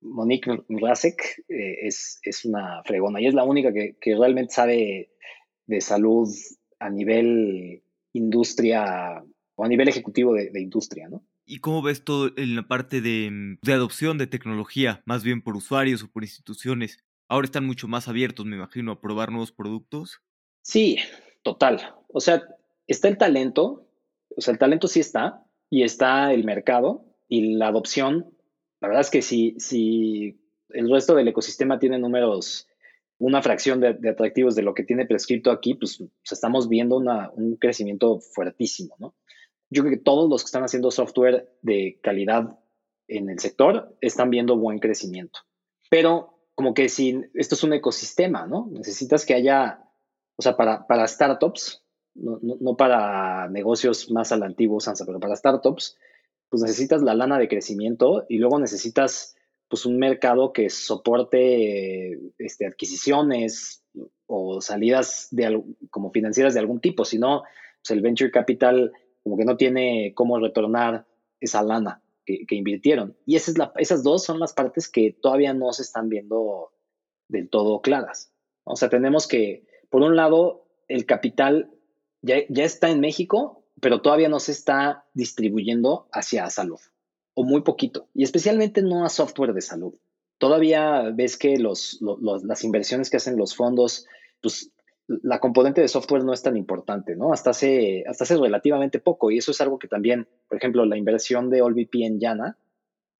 Monique Rasek, eh, es, es, una fregona y es la única que, que, realmente sabe de salud a nivel industria o a nivel ejecutivo de, de industria, ¿no? ¿Y cómo ves todo en la parte de, de, adopción de tecnología, más bien por usuarios o por instituciones? Ahora están mucho más abiertos, me imagino, a probar nuevos productos. Sí, total. O sea, está el talento, o sea, el talento sí está, y está el mercado y la adopción. La verdad es que si, si el resto del ecosistema tiene números, una fracción de, atractivos de lo que tiene prescrito aquí, pues, pues estamos viendo un crecimiento fuertísimo, ¿no? Yo creo que todos los que están haciendo software de calidad en el sector están viendo buen crecimiento. Pero como que si esto es un ecosistema, ¿no? Necesitas que haya o sea, para, para startups, no, no, para negocios más a la antigua pero para startups, pues necesitas la lana de crecimiento y luego necesitas pues un mercado que soporte este, adquisiciones o salidas de, como financieras de algún tipo, si no, pues el venture capital como que no tiene cómo retornar esa lana que, que invirtieron. Y esa esas dos son las partes que todavía no se están viendo del todo claras. O sea, tenemos que, por un lado, el capital ya, está en México, pero todavía no se está distribuyendo hacia salud, o muy poquito, y especialmente no a software de salud. Todavía ves que los, las inversiones que hacen los fondos, pues la componente de software no es tan importante, ¿no? Hasta hace, hasta hace relativamente poco, y eso es algo que también, por ejemplo, la inversión de AllVP en Yana,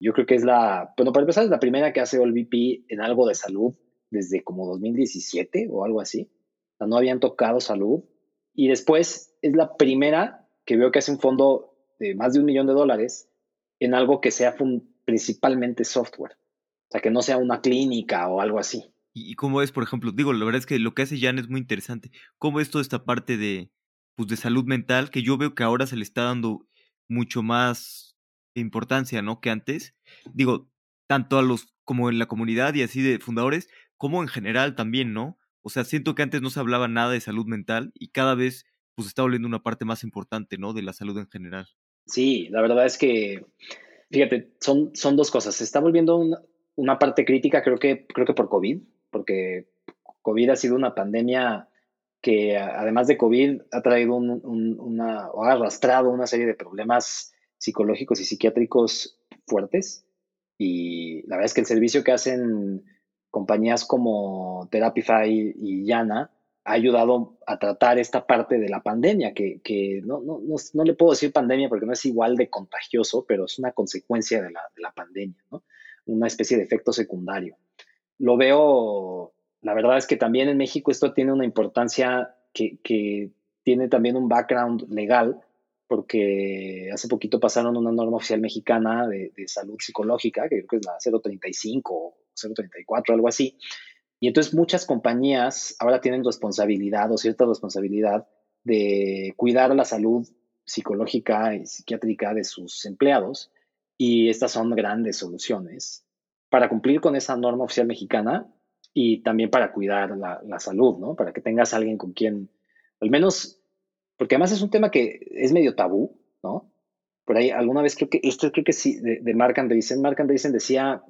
yo creo que es la, bueno, para empezar, es la primera que hace AllVP en algo de salud desde como 2017 o algo así no habían tocado salud. Y después es la primera que veo que hace un fondo de más de un millón de dólares en algo que sea principalmente software. O sea, que no sea una clínica o algo así. ¿Y cómo es, por ejemplo? Digo, la verdad es que lo que hace Jan es muy interesante. ¿Cómo es toda esta parte de, pues, de salud mental que yo veo que ahora se le está dando mucho más importancia, ¿no? Que antes. Digo, tanto a los como en la comunidad y así de fundadores, como en general también, ¿no? O sea, siento que antes no se hablaba nada de salud mental y cada vez pues está volviendo una parte más importante, ¿no? De la salud en general. Sí, la verdad es que, fíjate, son, son dos cosas. Se está volviendo una, parte crítica, creo que, creo que por COVID, porque COVID ha sido una pandemia que además de COVID ha traído una, o ha arrastrado una serie de problemas psicológicos y psiquiátricos fuertes. Y la verdad es que el servicio que hacen compañías como Therapify y Yana, ha ayudado a tratar esta parte de la pandemia, que, no, no, no, le puedo decir pandemia porque no es igual de contagioso, pero es una consecuencia de la, de la pandemia, ¿no? una especie de efecto secundario. Lo veo, la verdad es que también en México esto tiene una importancia que, que tiene también un background legal, porque hace poquito pasaron una norma oficial mexicana de, de salud psicológica, que creo que es la 035 o 034, algo así, y entonces muchas compañías ahora tienen responsabilidad o cierta responsabilidad de cuidar la salud psicológica y psiquiátrica de sus empleados. Y estas son grandes soluciones para cumplir con esa norma oficial mexicana y también para cuidar la, salud, ¿no? Para que tengas alguien con quien, al menos, porque además es un tema que es medio tabú, ¿no? Por ahí alguna vez creo que, esto creo que sí, de, de Mark Andreessen, Mark Andreessen decía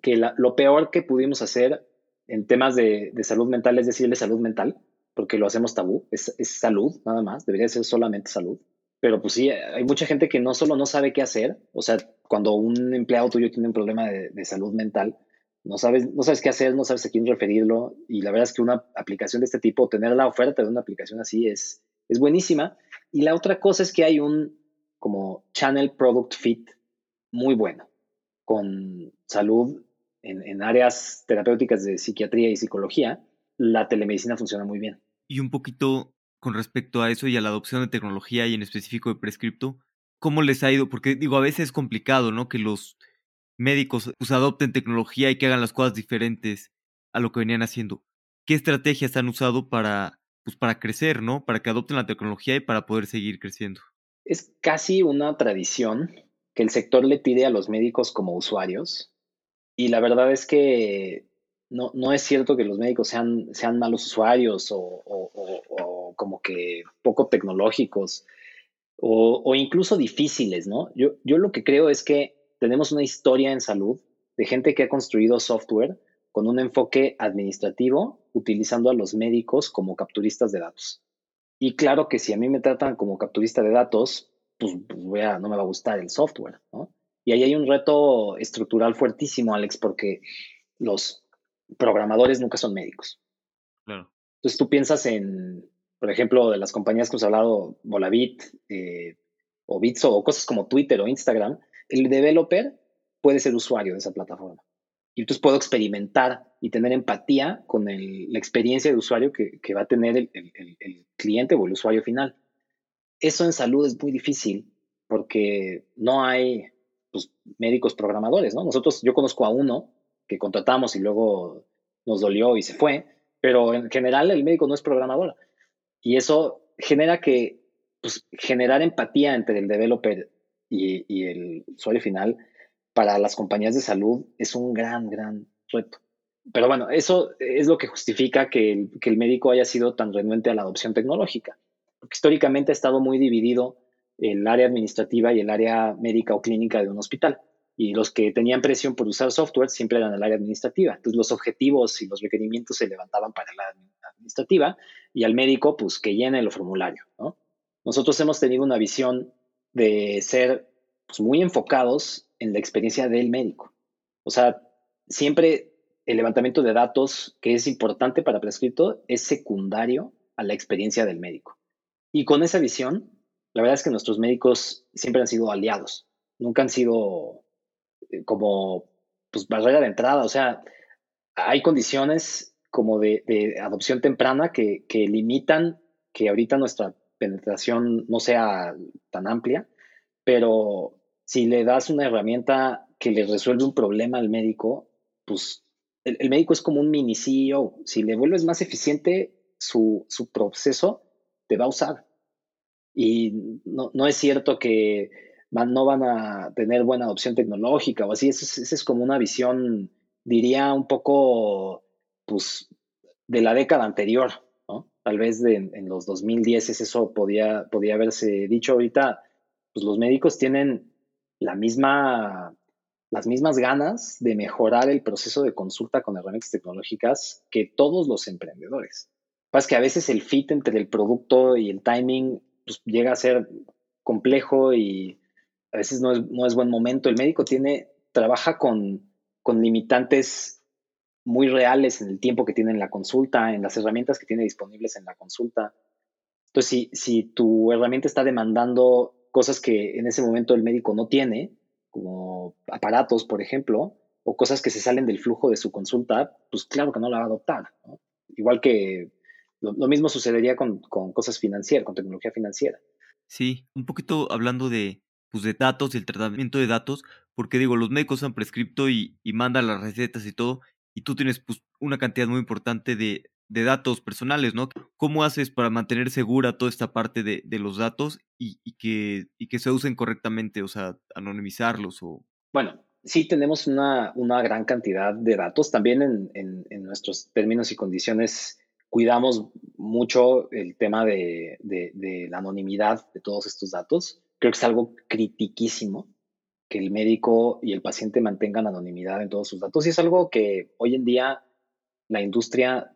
que lo peor que pudimos hacer en temas de, salud mental es decirle salud mental, porque lo hacemos tabú, es, salud nada más, debería ser solamente salud. Pero pues sí, hay mucha gente que no solo no sabe qué hacer, o sea, cuando un empleado tuyo tiene un problema de, salud mental, no sabes, no sabes qué hacer, no sabes a quién referirlo, y la verdad es que una aplicación de este tipo, tener la oferta de una aplicación así es, es buenísima. Y la otra cosa es que hay un como channel product fit muy bueno, con salud en, áreas terapéuticas de psiquiatría y psicología, la telemedicina funciona muy bien. Y un poquito con respecto a eso y a la adopción de tecnología y en específico de prescripto, ¿cómo les ha ido? Porque digo, a veces es complicado, ¿no? Que los médicos pues, adopten tecnología y que hagan las cosas diferentes a lo que venían haciendo. ¿Qué estrategias han usado para, pues, para crecer, ¿no? Para que adopten la tecnología y para poder seguir creciendo. Es casi una tradición que el sector le pide a los médicos como usuarios y la verdad es que no, no es cierto que los médicos sean, sean malos usuarios o, como que poco tecnológicos o, incluso difíciles, ¿no? Yo, yo lo que creo es que tenemos una historia en salud de gente que ha construido software con un enfoque administrativo utilizando a los médicos como capturistas de datos. Y claro que si a mí me tratan como capturista de datos, pues, pues no me va a gustar el software, ¿no? Y ahí hay un reto estructural fuertísimo, Alex, porque los programadores nunca son médicos. Entonces tú piensas en, por ejemplo, de las compañías que hemos hablado, Volavit eh, o Bitso o cosas como Twitter o Instagram, el developer puede ser usuario de esa plataforma. Y entonces puedo experimentar y tener empatía con la experiencia de usuario que, va a tener el, el, cliente o el usuario final. Eso en salud es muy difícil porque no hay pues, médicos programadores, ¿no? Nosotros, yo conozco a uno que contratamos y luego nos dolió y se fue, pero en general el médico no es programador. Y eso genera que, pues, generar empatía entre el developer y, el usuario final para las compañías de salud es un gran, gran reto. Pero bueno, eso es lo que justifica que el, que el médico haya sido tan renuente a la adopción tecnológica. Porque históricamente ha estado muy dividido el área administrativa y el área médica o clínica de un hospital. Y los que tenían presión por usar software siempre eran el área administrativa. Entonces los objetivos y los requerimientos se levantaban para la administrativa y al médico, pues que llene el formulario. Nosotros hemos tenido una visión de ser pues, muy enfocados en la experiencia del médico. O sea, siempre el levantamiento de datos, que es importante para prescripto, es secundario a la experiencia del médico. Y con esa visión, la verdad es que nuestros médicos siempre han sido aliados, nunca han sido como pues, barrera de entrada. O sea, hay condiciones como de, adopción temprana que, limitan que ahorita nuestra penetración no sea tan amplia, pero si le das una herramienta que le resuelve un problema al médico, pues el, el médico es como un mini CEO. Si le vuelves más eficiente su, su proceso, te va a usar. Y no, no es cierto que no van a tener buena adopción tecnológica o así. Esa es, como una visión, diría, un poco, pues, de la década anterior, ¿no? Tal vez de, en los 2010 eso podía, podía haberse dicho ahorita. Pues los médicos tienen la misma, las mismas ganas de mejorar el proceso de consulta con herramientas tecnológicas que todos los emprendedores. Pasa que a veces el fit entre el producto y el timing pues, llega a ser complejo y a veces no es, no es buen momento. El médico tiene, trabaja con, con limitantes muy reales en el tiempo que tiene en la consulta, en las herramientas que tiene disponibles en la consulta. Entonces, si, si tu herramienta está demandando cosas que en ese momento el médico no tiene, como aparatos, por ejemplo, o cosas que se salen del flujo de su consulta, pues claro que no la va a adoptar. Igual que lo, mismo sucedería con, con, cosas financieras, con tecnología financiera. Sí, un poquito hablando de, pues, de datos y el tratamiento de datos, porque digo, los médicos han prescripto y, y mandan las recetas y todo, y tú tienes pues, una cantidad muy importante de, de datos personales, ¿no? ¿Cómo haces para mantener segura toda esta parte de, de los datos y, y, que, y que se usen correctamente, o sea, anonimizarlos o... Bueno, sí tenemos una, una gran cantidad de datos. También en, en, nuestros términos y condiciones cuidamos mucho el tema de, de, la anonimidad de todos estos datos. Creo que es algo critiquísimo que el médico y el paciente mantengan anonimidad en todos sus datos. Y es algo que hoy en día la industria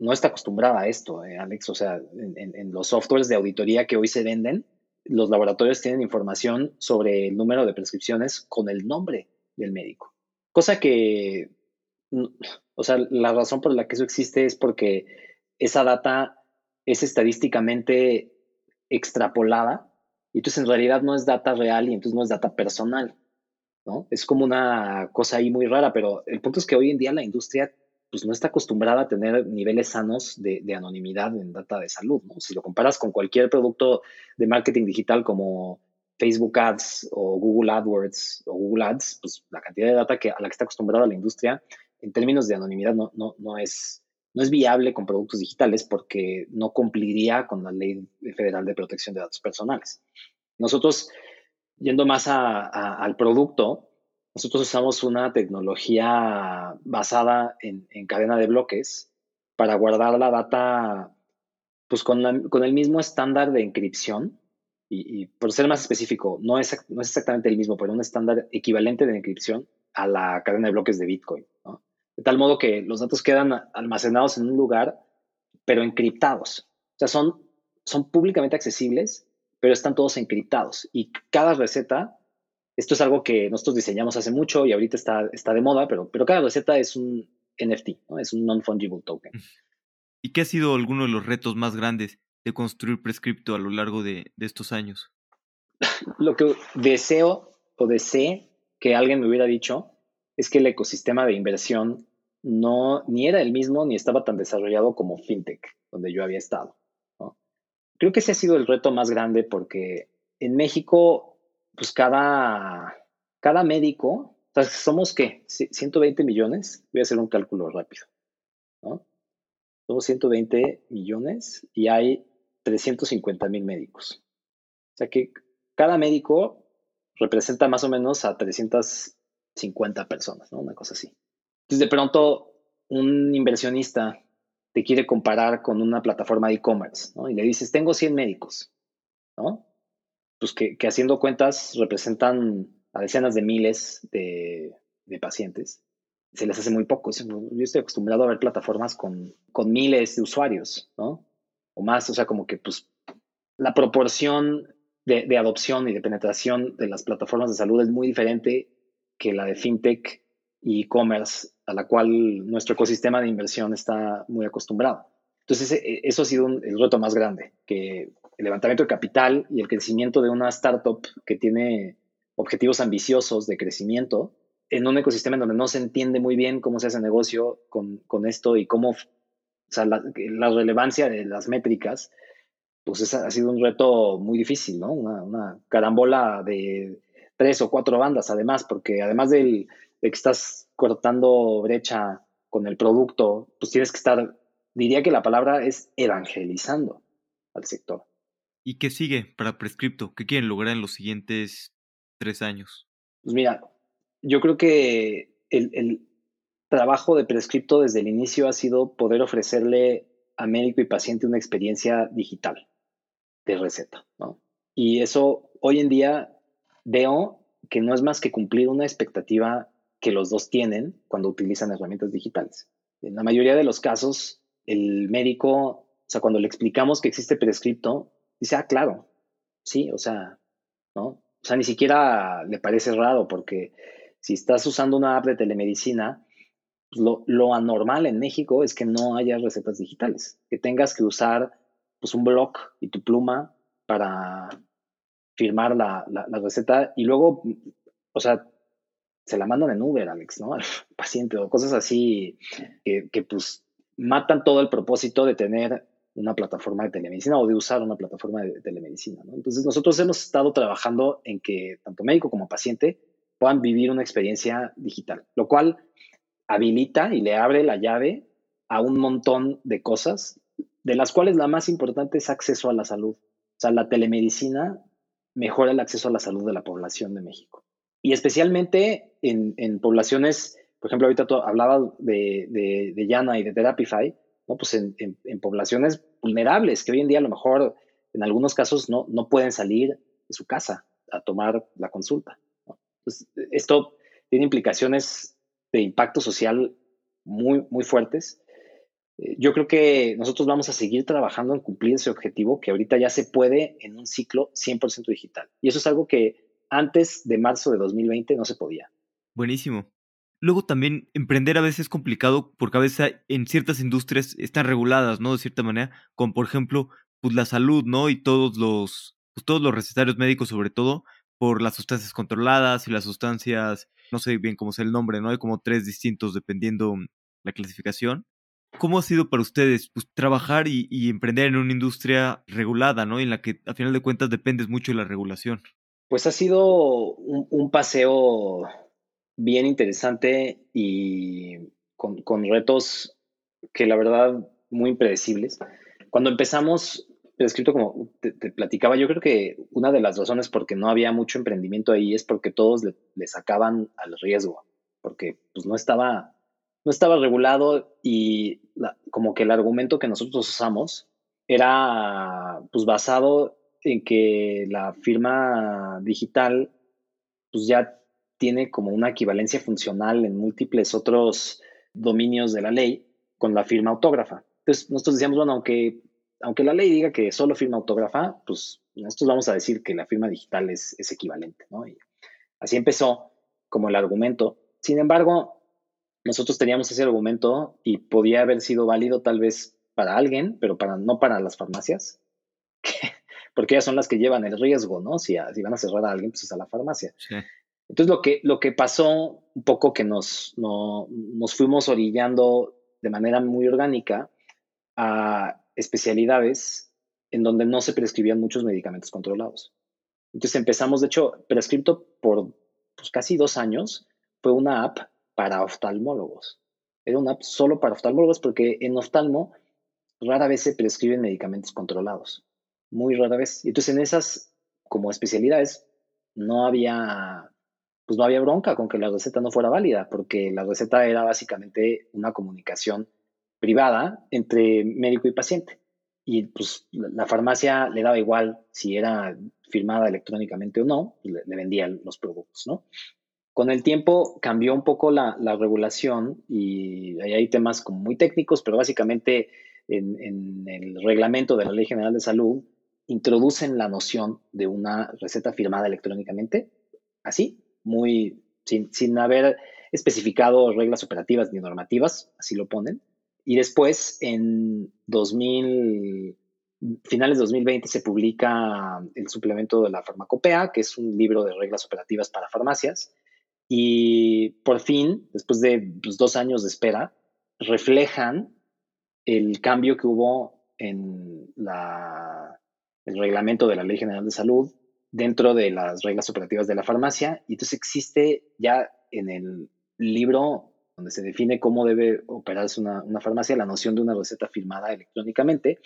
no está acostumbrada a esto, eh, Alex. O sea, en, en los softwares de auditoría que hoy se venden, los laboratorios tienen información sobre el número de prescripciones con el nombre del médico. Cosa que, o sea, la razón por la que eso existe es porque esa data es estadísticamente extrapolada y entonces en realidad no es data real y entonces no es data personal, ¿no? Es como una cosa ahí muy rara, pero el punto es que hoy en día la industria pues no está acostumbrada a tener niveles sanos de, de anonimidad en data de salud, ¿no? Si lo comparas con cualquier producto de marketing digital como Facebook Ads o Google AdWords o Google Ads, pues la cantidad de data que, a la que está acostumbrada la industria en términos de anonimidad no, no, no, es, no es viable con productos digitales porque no cumpliría con la ley federal de protección de datos personales. Nosotros, yendo más a, al producto, nosotros usamos una tecnología basada en, en cadena de bloques para guardar la data pues con, con el mismo estándar de encripción y, y, por ser más específico, no es, no es exactamente el mismo, pero un estándar equivalente de encripción a la cadena de bloques de Bitcoin. ¿no? De tal modo que los datos quedan almacenados en un lugar, pero encriptados. O sea, son, son públicamente accesibles, pero están todos encriptados. Y cada receta, esto es algo que nosotros diseñamos hace mucho y ahorita está, está de moda, pero, pero cada receta es un NFT, ¿no? es un non-fungible token. ¿Y qué ha sido alguno de los retos más grandes de construir Prescripto a lo largo de, de estos años? [laughs] Lo que deseo o desee que alguien me hubiera dicho es que el ecosistema de inversión no ni era el mismo ni estaba tan desarrollado como FinTech, donde yo había estado. Creo que ese ha sido el reto más grande porque en México, pues cada, cada médico, o somos qué, 120 millones, voy a hacer un cálculo rápido. Somos 120 millones y hay 350 mil médicos. O sea que cada médico representa más o menos a 350 personas, ¿no? Una cosa así. Entonces, de pronto, un inversionista te quiere comparar con una plataforma de e-commerce, ¿no? Y le dices, tengo 100 médicos, ¿no? Pues que, haciendo cuentas representan a decenas de miles de, de, pacientes. Se les hace muy poco. Yo estoy acostumbrado a ver plataformas con, con miles de usuarios, ¿no? O más, o sea, como que pues la proporción de, de, adopción y de penetración de las plataformas de salud es muy diferente que la de fintech y e-commerce a la cual nuestro ecosistema de inversión está muy acostumbrado. Entonces, eso ha sido un, el reto más grande, que el levantamiento de capital y el crecimiento de una startup que tiene objetivos ambiciosos de crecimiento en un ecosistema en donde no se entiende muy bien cómo se hace negocio con, con esto y cómo, o sea, la, relevancia de las métricas, pues esa ha sido un reto muy difícil, ¿no? Una carambola de tres o cuatro bandas, además, porque además del, de que estás cortando brecha con el producto, pues tienes que estar, diría que la palabra es evangelizando al sector. ¿Y qué sigue para Prescripto? ¿Qué quieren lograr en los siguientes tres años? Pues mira, yo creo que el, el trabajo de Prescripto desde el inicio ha sido poder ofrecerle a médico y paciente una experiencia digital de receta, ¿no? Y eso hoy en día veo que no es más que cumplir una expectativa que los dos tienen cuando utilizan herramientas digitales. En la mayoría de los casos, el médico, o sea, cuando le explicamos que existe prescripto, dice, ah, claro, sí, o sea, ¿no? O sea, ni siquiera le parece raro porque si estás usando una app de telemedicina, pues, lo, lo, anormal en México es que no haya recetas digitales, que tengas que usar pues, un blog y tu pluma para firmar la, la, receta y luego, o sea, se la mandan en Uber, Alex, ¿no? [laughs] Al paciente o cosas así que, pues matan todo el propósito de tener una plataforma de telemedicina o de usar una plataforma de telemedicina. ¿no? Entonces, nosotros hemos estado trabajando en que tanto médico como paciente puedan vivir una experiencia digital, lo cual habilita y le abre la llave a un montón de cosas, de las cuales la más importante es acceso a la salud. O sea, la telemedicina mejora el acceso a la salud de la población de México. Y especialmente en, en poblaciones, por ejemplo, ahorita tú hablabas de, de, de Yana y de Therapify, ¿no? Pues en, en, poblaciones vulnerables que hoy en día a lo mejor en algunos casos no, no pueden salir de su casa a tomar la consulta. Entonces, esto tiene implicaciones de impacto social muy, muy fuertes. Eh, yo creo que nosotros vamos a seguir trabajando en cumplir ese objetivo que ahorita ya se puede en un ciclo 100% digital. Y eso es algo que antes de marzo de 2020 no se podía. Buenísimo. Luego también emprender a veces es complicado porque a veces en ciertas industrias están reguladas, ¿no? De cierta manera, como por ejemplo, pues la salud, ¿no? Y todos los, pues, todos los recetarios médicos sobre todo, por las sustancias controladas y las sustancias, no sé bien cómo es el nombre, ¿no? Hay como tres distintos dependiendo la clasificación. ¿Cómo ha sido para ustedes pues, trabajar y, emprender en una industria regulada, ¿no? En la que a final de cuentas dependes mucho de la regulación. Pues ha sido un paseo bien interesante y con, retos que la verdad muy impredecibles. Cuando empezamos, escrito como te, platicaba, yo creo que una de las razones por que no había mucho emprendimiento ahí es porque todos le, sacaban al riesgo, porque pues no estaba, no estaba regulado y como que el argumento que nosotros usamos era pues basado en que la firma digital pues ya tiene como una equivalencia funcional en múltiples otros dominios de la ley con la firma autógrafa. Entonces, nosotros decíamos, bueno, aunque, aunque la ley diga que solo firma autógrafa, pues nosotros vamos a decir que la firma digital es, es equivalente, ¿no? Así empezó como el argumento. Sin embargo, nosotros teníamos ese argumento y podía haber sido válido tal vez para alguien, pero para, no para las farmacias, porque ellas son las que llevan el riesgo, ¿no? Si, si van a cerrar a alguien, pues es a la farmacia. Sí. Entonces lo que, lo que pasó, un poco que nos, nos fuimos orillando de manera muy orgánica a especialidades en donde no se prescribían muchos medicamentos controlados. Entonces empezamos, de hecho, prescripto por pues, casi dos años, fue una app para oftalmólogos. Era una app solo para oftalmólogos porque en oftalmo rara vez se prescriben medicamentos controlados. Muy rara vez. Y entonces en esas como especialidades no había pues no había bronca con que la receta no fuera válida, porque la receta era básicamente una comunicación privada entre médico y paciente. Y pues la farmacia le daba igual si era firmada electrónicamente o no, le, le vendían los productos, ¿no? Con el tiempo cambió un poco la, regulación y ahí hay temas como muy técnicos, pero básicamente en, en, el reglamento de la Ley General de Salud introducen la noción de una receta firmada electrónicamente, así, muy, sin, sin haber especificado reglas operativas ni normativas, así lo ponen. Y después, en 2000, finales de 2020, se publica el suplemento de la farmacopea, que es un libro de reglas operativas para farmacias. Y por fin, después de pues, dos años de espera, reflejan el cambio que hubo en la, el reglamento de la Ley General de Salud dentro de las reglas operativas de la farmacia. Y entonces existe ya en el libro donde se define cómo debe operarse una, farmacia la noción de una receta firmada electrónicamente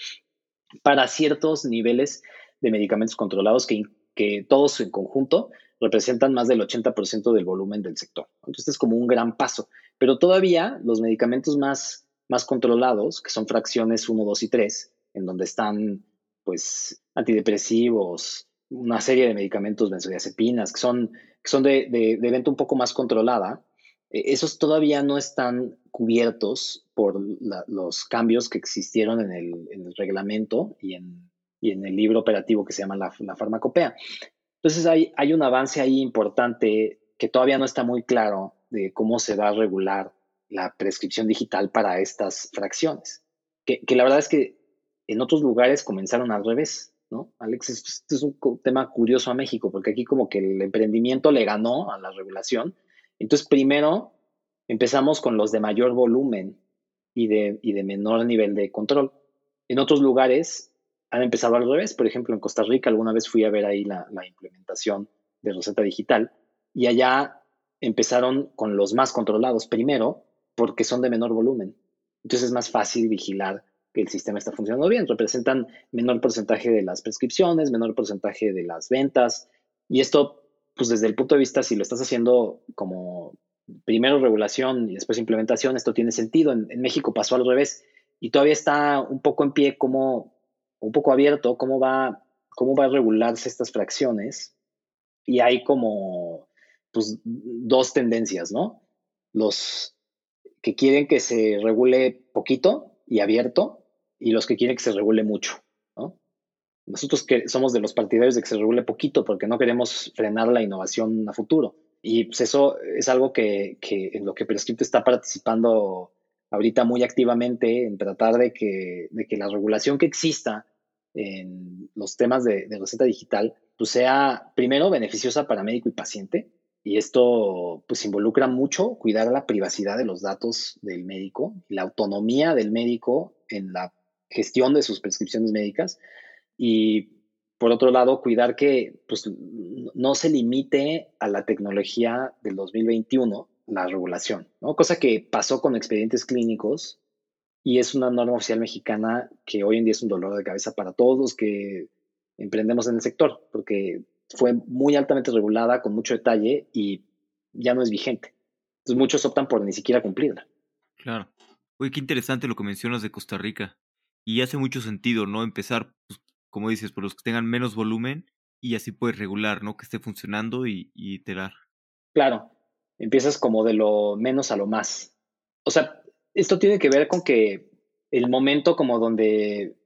para ciertos niveles de medicamentos controlados que, que todos en conjunto representan más del 80% del volumen del sector. Entonces es como un gran paso. Pero todavía los medicamentos más, más controlados, que son fracciones 1, 2 y 3, en donde están pues antidepresivos, una serie de medicamentos benzodiazepinas que son, que son de, de, venta un poco más controlada, eh, esos todavía no están cubiertos por los cambios que existieron en el, reglamento y en, y en, el libro operativo que se llama la, la farmacopea. Entonces hay, hay, un avance ahí importante que todavía no está muy claro de cómo se va a regular la prescripción digital para estas fracciones. Que, que, la verdad es que en otros lugares comenzaron al revés, ¿no? Alex, este es un tema curioso a México, porque aquí como que el emprendimiento le ganó a la regulación. Entonces, primero empezamos con los de mayor volumen y de, y de menor nivel de control. En otros lugares han empezado al revés. Por ejemplo, en Costa Rica alguna vez fui a ver ahí la, la implementación de receta digital y allá empezaron con los más controlados primero porque son de menor volumen. Entonces es más fácil vigilar que el sistema está funcionando bien. Representan menor porcentaje de las prescripciones, menor porcentaje de las ventas. Y esto, pues desde el punto de vista, si lo estás haciendo como primero regulación y después implementación, esto tiene sentido. En, México pasó al revés y todavía está un poco en pie, como un poco abierto, cómo va, cómo va a regularse estas fracciones. Y hay como pues, dos tendencias, ¿no? Los que quieren que se regule poquito y abierto y los que quieren que se regule mucho, ¿no? Nosotros que somos de los partidarios de que se regule poquito porque no queremos frenar la innovación a futuro. Y pues eso es algo que, en lo que Prescripto está participando ahorita muy activamente en tratar de que, de que la regulación que exista en los temas de, de receta digital pues sea primero beneficiosa para médico y paciente y esto pues involucra mucho cuidar la privacidad de los datos del médico y la autonomía del médico en la gestión de sus prescripciones médicas y por otro lado cuidar que pues, no se limite a la tecnología del 2021 la regulación, ¿no? cosa que pasó con expedientes clínicos y es una norma oficial mexicana que hoy en día es un dolor de cabeza para todos los que emprendemos en el sector, porque fue muy altamente regulada, con mucho detalle y ya no es vigente. Entonces muchos optan por ni siquiera cumplirla. Claro. Oye, qué interesante lo que mencionas de Costa Rica. Y hace mucho sentido, ¿no? Empezar, pues, como dices, por los que tengan menos volumen y así puedes regular, ¿no? Que esté funcionando y, iterar. Claro. Empiezas como de lo menos a lo más. O sea, esto tiene que ver con que el momento como donde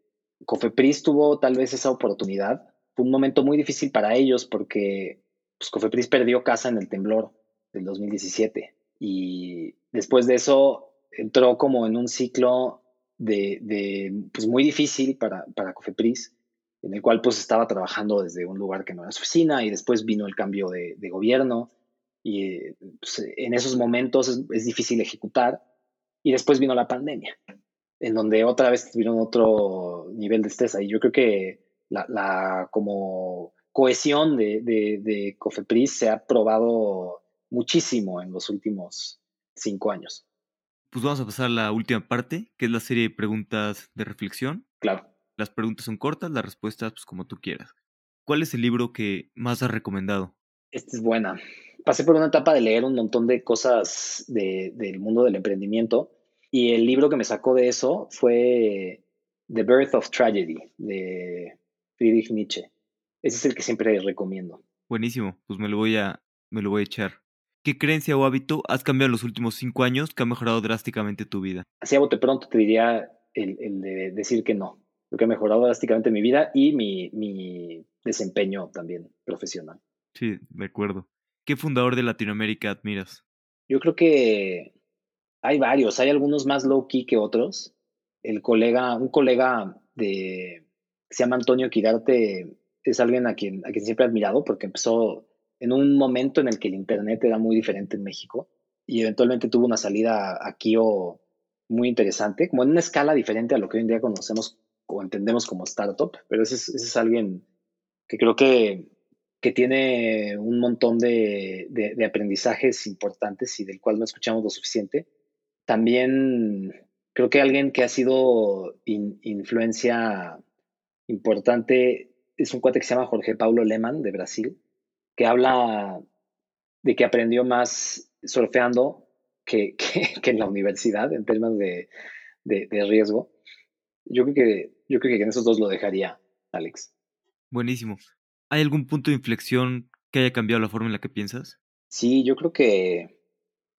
Cofepris tuvo tal vez esa oportunidad fue un momento muy difícil para ellos porque pues, Cofepris perdió casa en el temblor del 2017 y después de eso entró como en un ciclo de, pues muy difícil para, para Cofepris, en el cual pues estaba trabajando desde un lugar que no era su oficina y después vino el cambio de, gobierno y pues, en esos momentos es, es, difícil ejecutar y después vino la pandemia, en donde otra vez tuvieron otro nivel de estrés y yo creo que la, como cohesión de, de, Cofepris se ha probado muchísimo en los últimos cinco años. Pues vamos a pasar a la última parte, que es la serie de preguntas de reflexión. Claro. Las preguntas son cortas, las respuestas, pues como tú quieras. ¿Cuál es el libro que más has recomendado? Esta es buena. Pasé por una etapa de leer un montón de cosas del mundo del emprendimiento y el libro que me sacó de eso fue The Birth of Tragedy de Friedrich Nietzsche. Ese es el que siempre recomiendo. Buenísimo, pues me lo voy a, me lo voy a echar. ¿Qué creencia o hábito has cambiado en los últimos cinco años que ha mejorado drásticamente tu vida? Así a bote pronto te diría el, el de decir que no, lo que ha mejorado drásticamente mi vida y mi, mi desempeño también profesional. Sí, de acuerdo. ¿Qué fundador de Latinoamérica admiras? Yo creo que hay varios, hay algunos más low key que otros. El colega, un colega de se llama Antonio Quirarte, es alguien a quien, a quien siempre he admirado porque empezó en un momento en el que el Internet era muy diferente en México y eventualmente tuvo una salida aquí o muy interesante, como en una escala diferente a lo que hoy en día conocemos o entendemos como startup, pero ese es, ese es alguien que creo que, que tiene un montón de, de, aprendizajes importantes y del cual no escuchamos lo suficiente. También creo que alguien que ha sido influencia importante es un cuate que se llama Jorge Paulo Lehmann de Brasil, que habla de que aprendió más surfeando que, [laughs] que, en la universidad en términos de, de, riesgo. Yo creo, que, yo creo que en esos dos lo dejaría, Alex. Buenísimo. ¿Hay algún punto de inflexión que haya cambiado la forma en la que piensas? Sí, yo creo que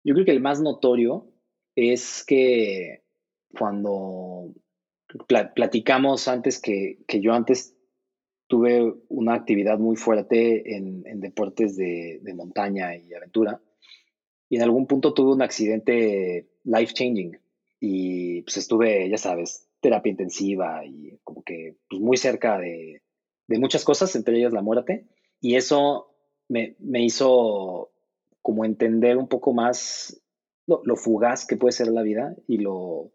yo creo que el más notorio es que cuando platicamos antes que, yo antes tuve una actividad muy fuerte en, deportes de, montaña y aventura. y en algún punto tuve un accidente life changing y pues estuve, ya sabes, terapia intensiva y como que pues, muy cerca de, de muchas cosas, entre ellas la muerte. Y eso me, me hizo como entender un poco más lo, lo, fugaz que puede ser la vida y lo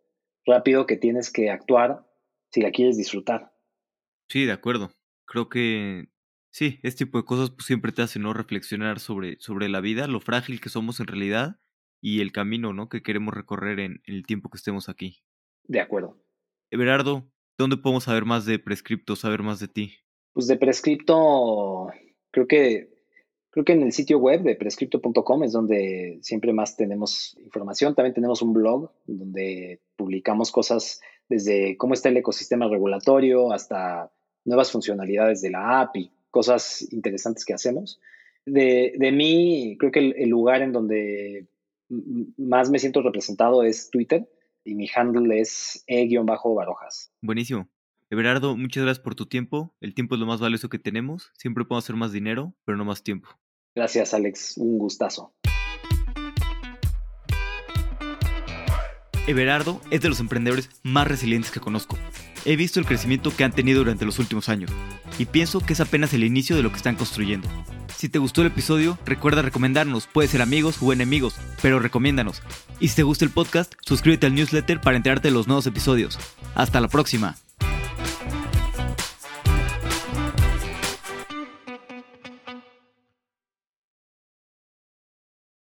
rápido que tienes que actuar si la quieres disfrutar. Sí, de acuerdo. Creo que sí, este tipo de cosas pues, siempre te hacen ¿no? reflexionar sobre, sobre la vida, lo frágil que somos en realidad y el camino ¿no? que queremos recorrer en, en el tiempo que estemos aquí. De acuerdo. Everardo, ¿dónde podemos saber más de Prescripto, saber más de ti? Pues de Prescripto, creo que creo que en el sitio web de prescripto.com es donde siempre más tenemos información. También tenemos un blog donde publicamos cosas desde cómo está el ecosistema regulatorio hasta nuevas funcionalidades de la app y cosas interesantes que hacemos. De, de mí, creo que el, el lugar en donde más me siento representado es Twitter y mi handle es e-barojas. Buenísimo. Everardo, muchas gracias por tu tiempo. El tiempo es lo más valioso que tenemos. Siempre podemos hacer más dinero, pero no más tiempo. Gracias, Alex. Un gustazo. Everardo es de los emprendedores más resilientes que conozco. He visto el crecimiento que han tenido durante los últimos años y pienso que es apenas el inicio de lo que están construyendo. Si te gustó el episodio, recuerda recomendarnos, puede ser amigos o enemigos, pero recomiéndanos. Y si te gusta el podcast, suscríbete al newsletter para enterarte de los nuevos episodios. Hasta la próxima.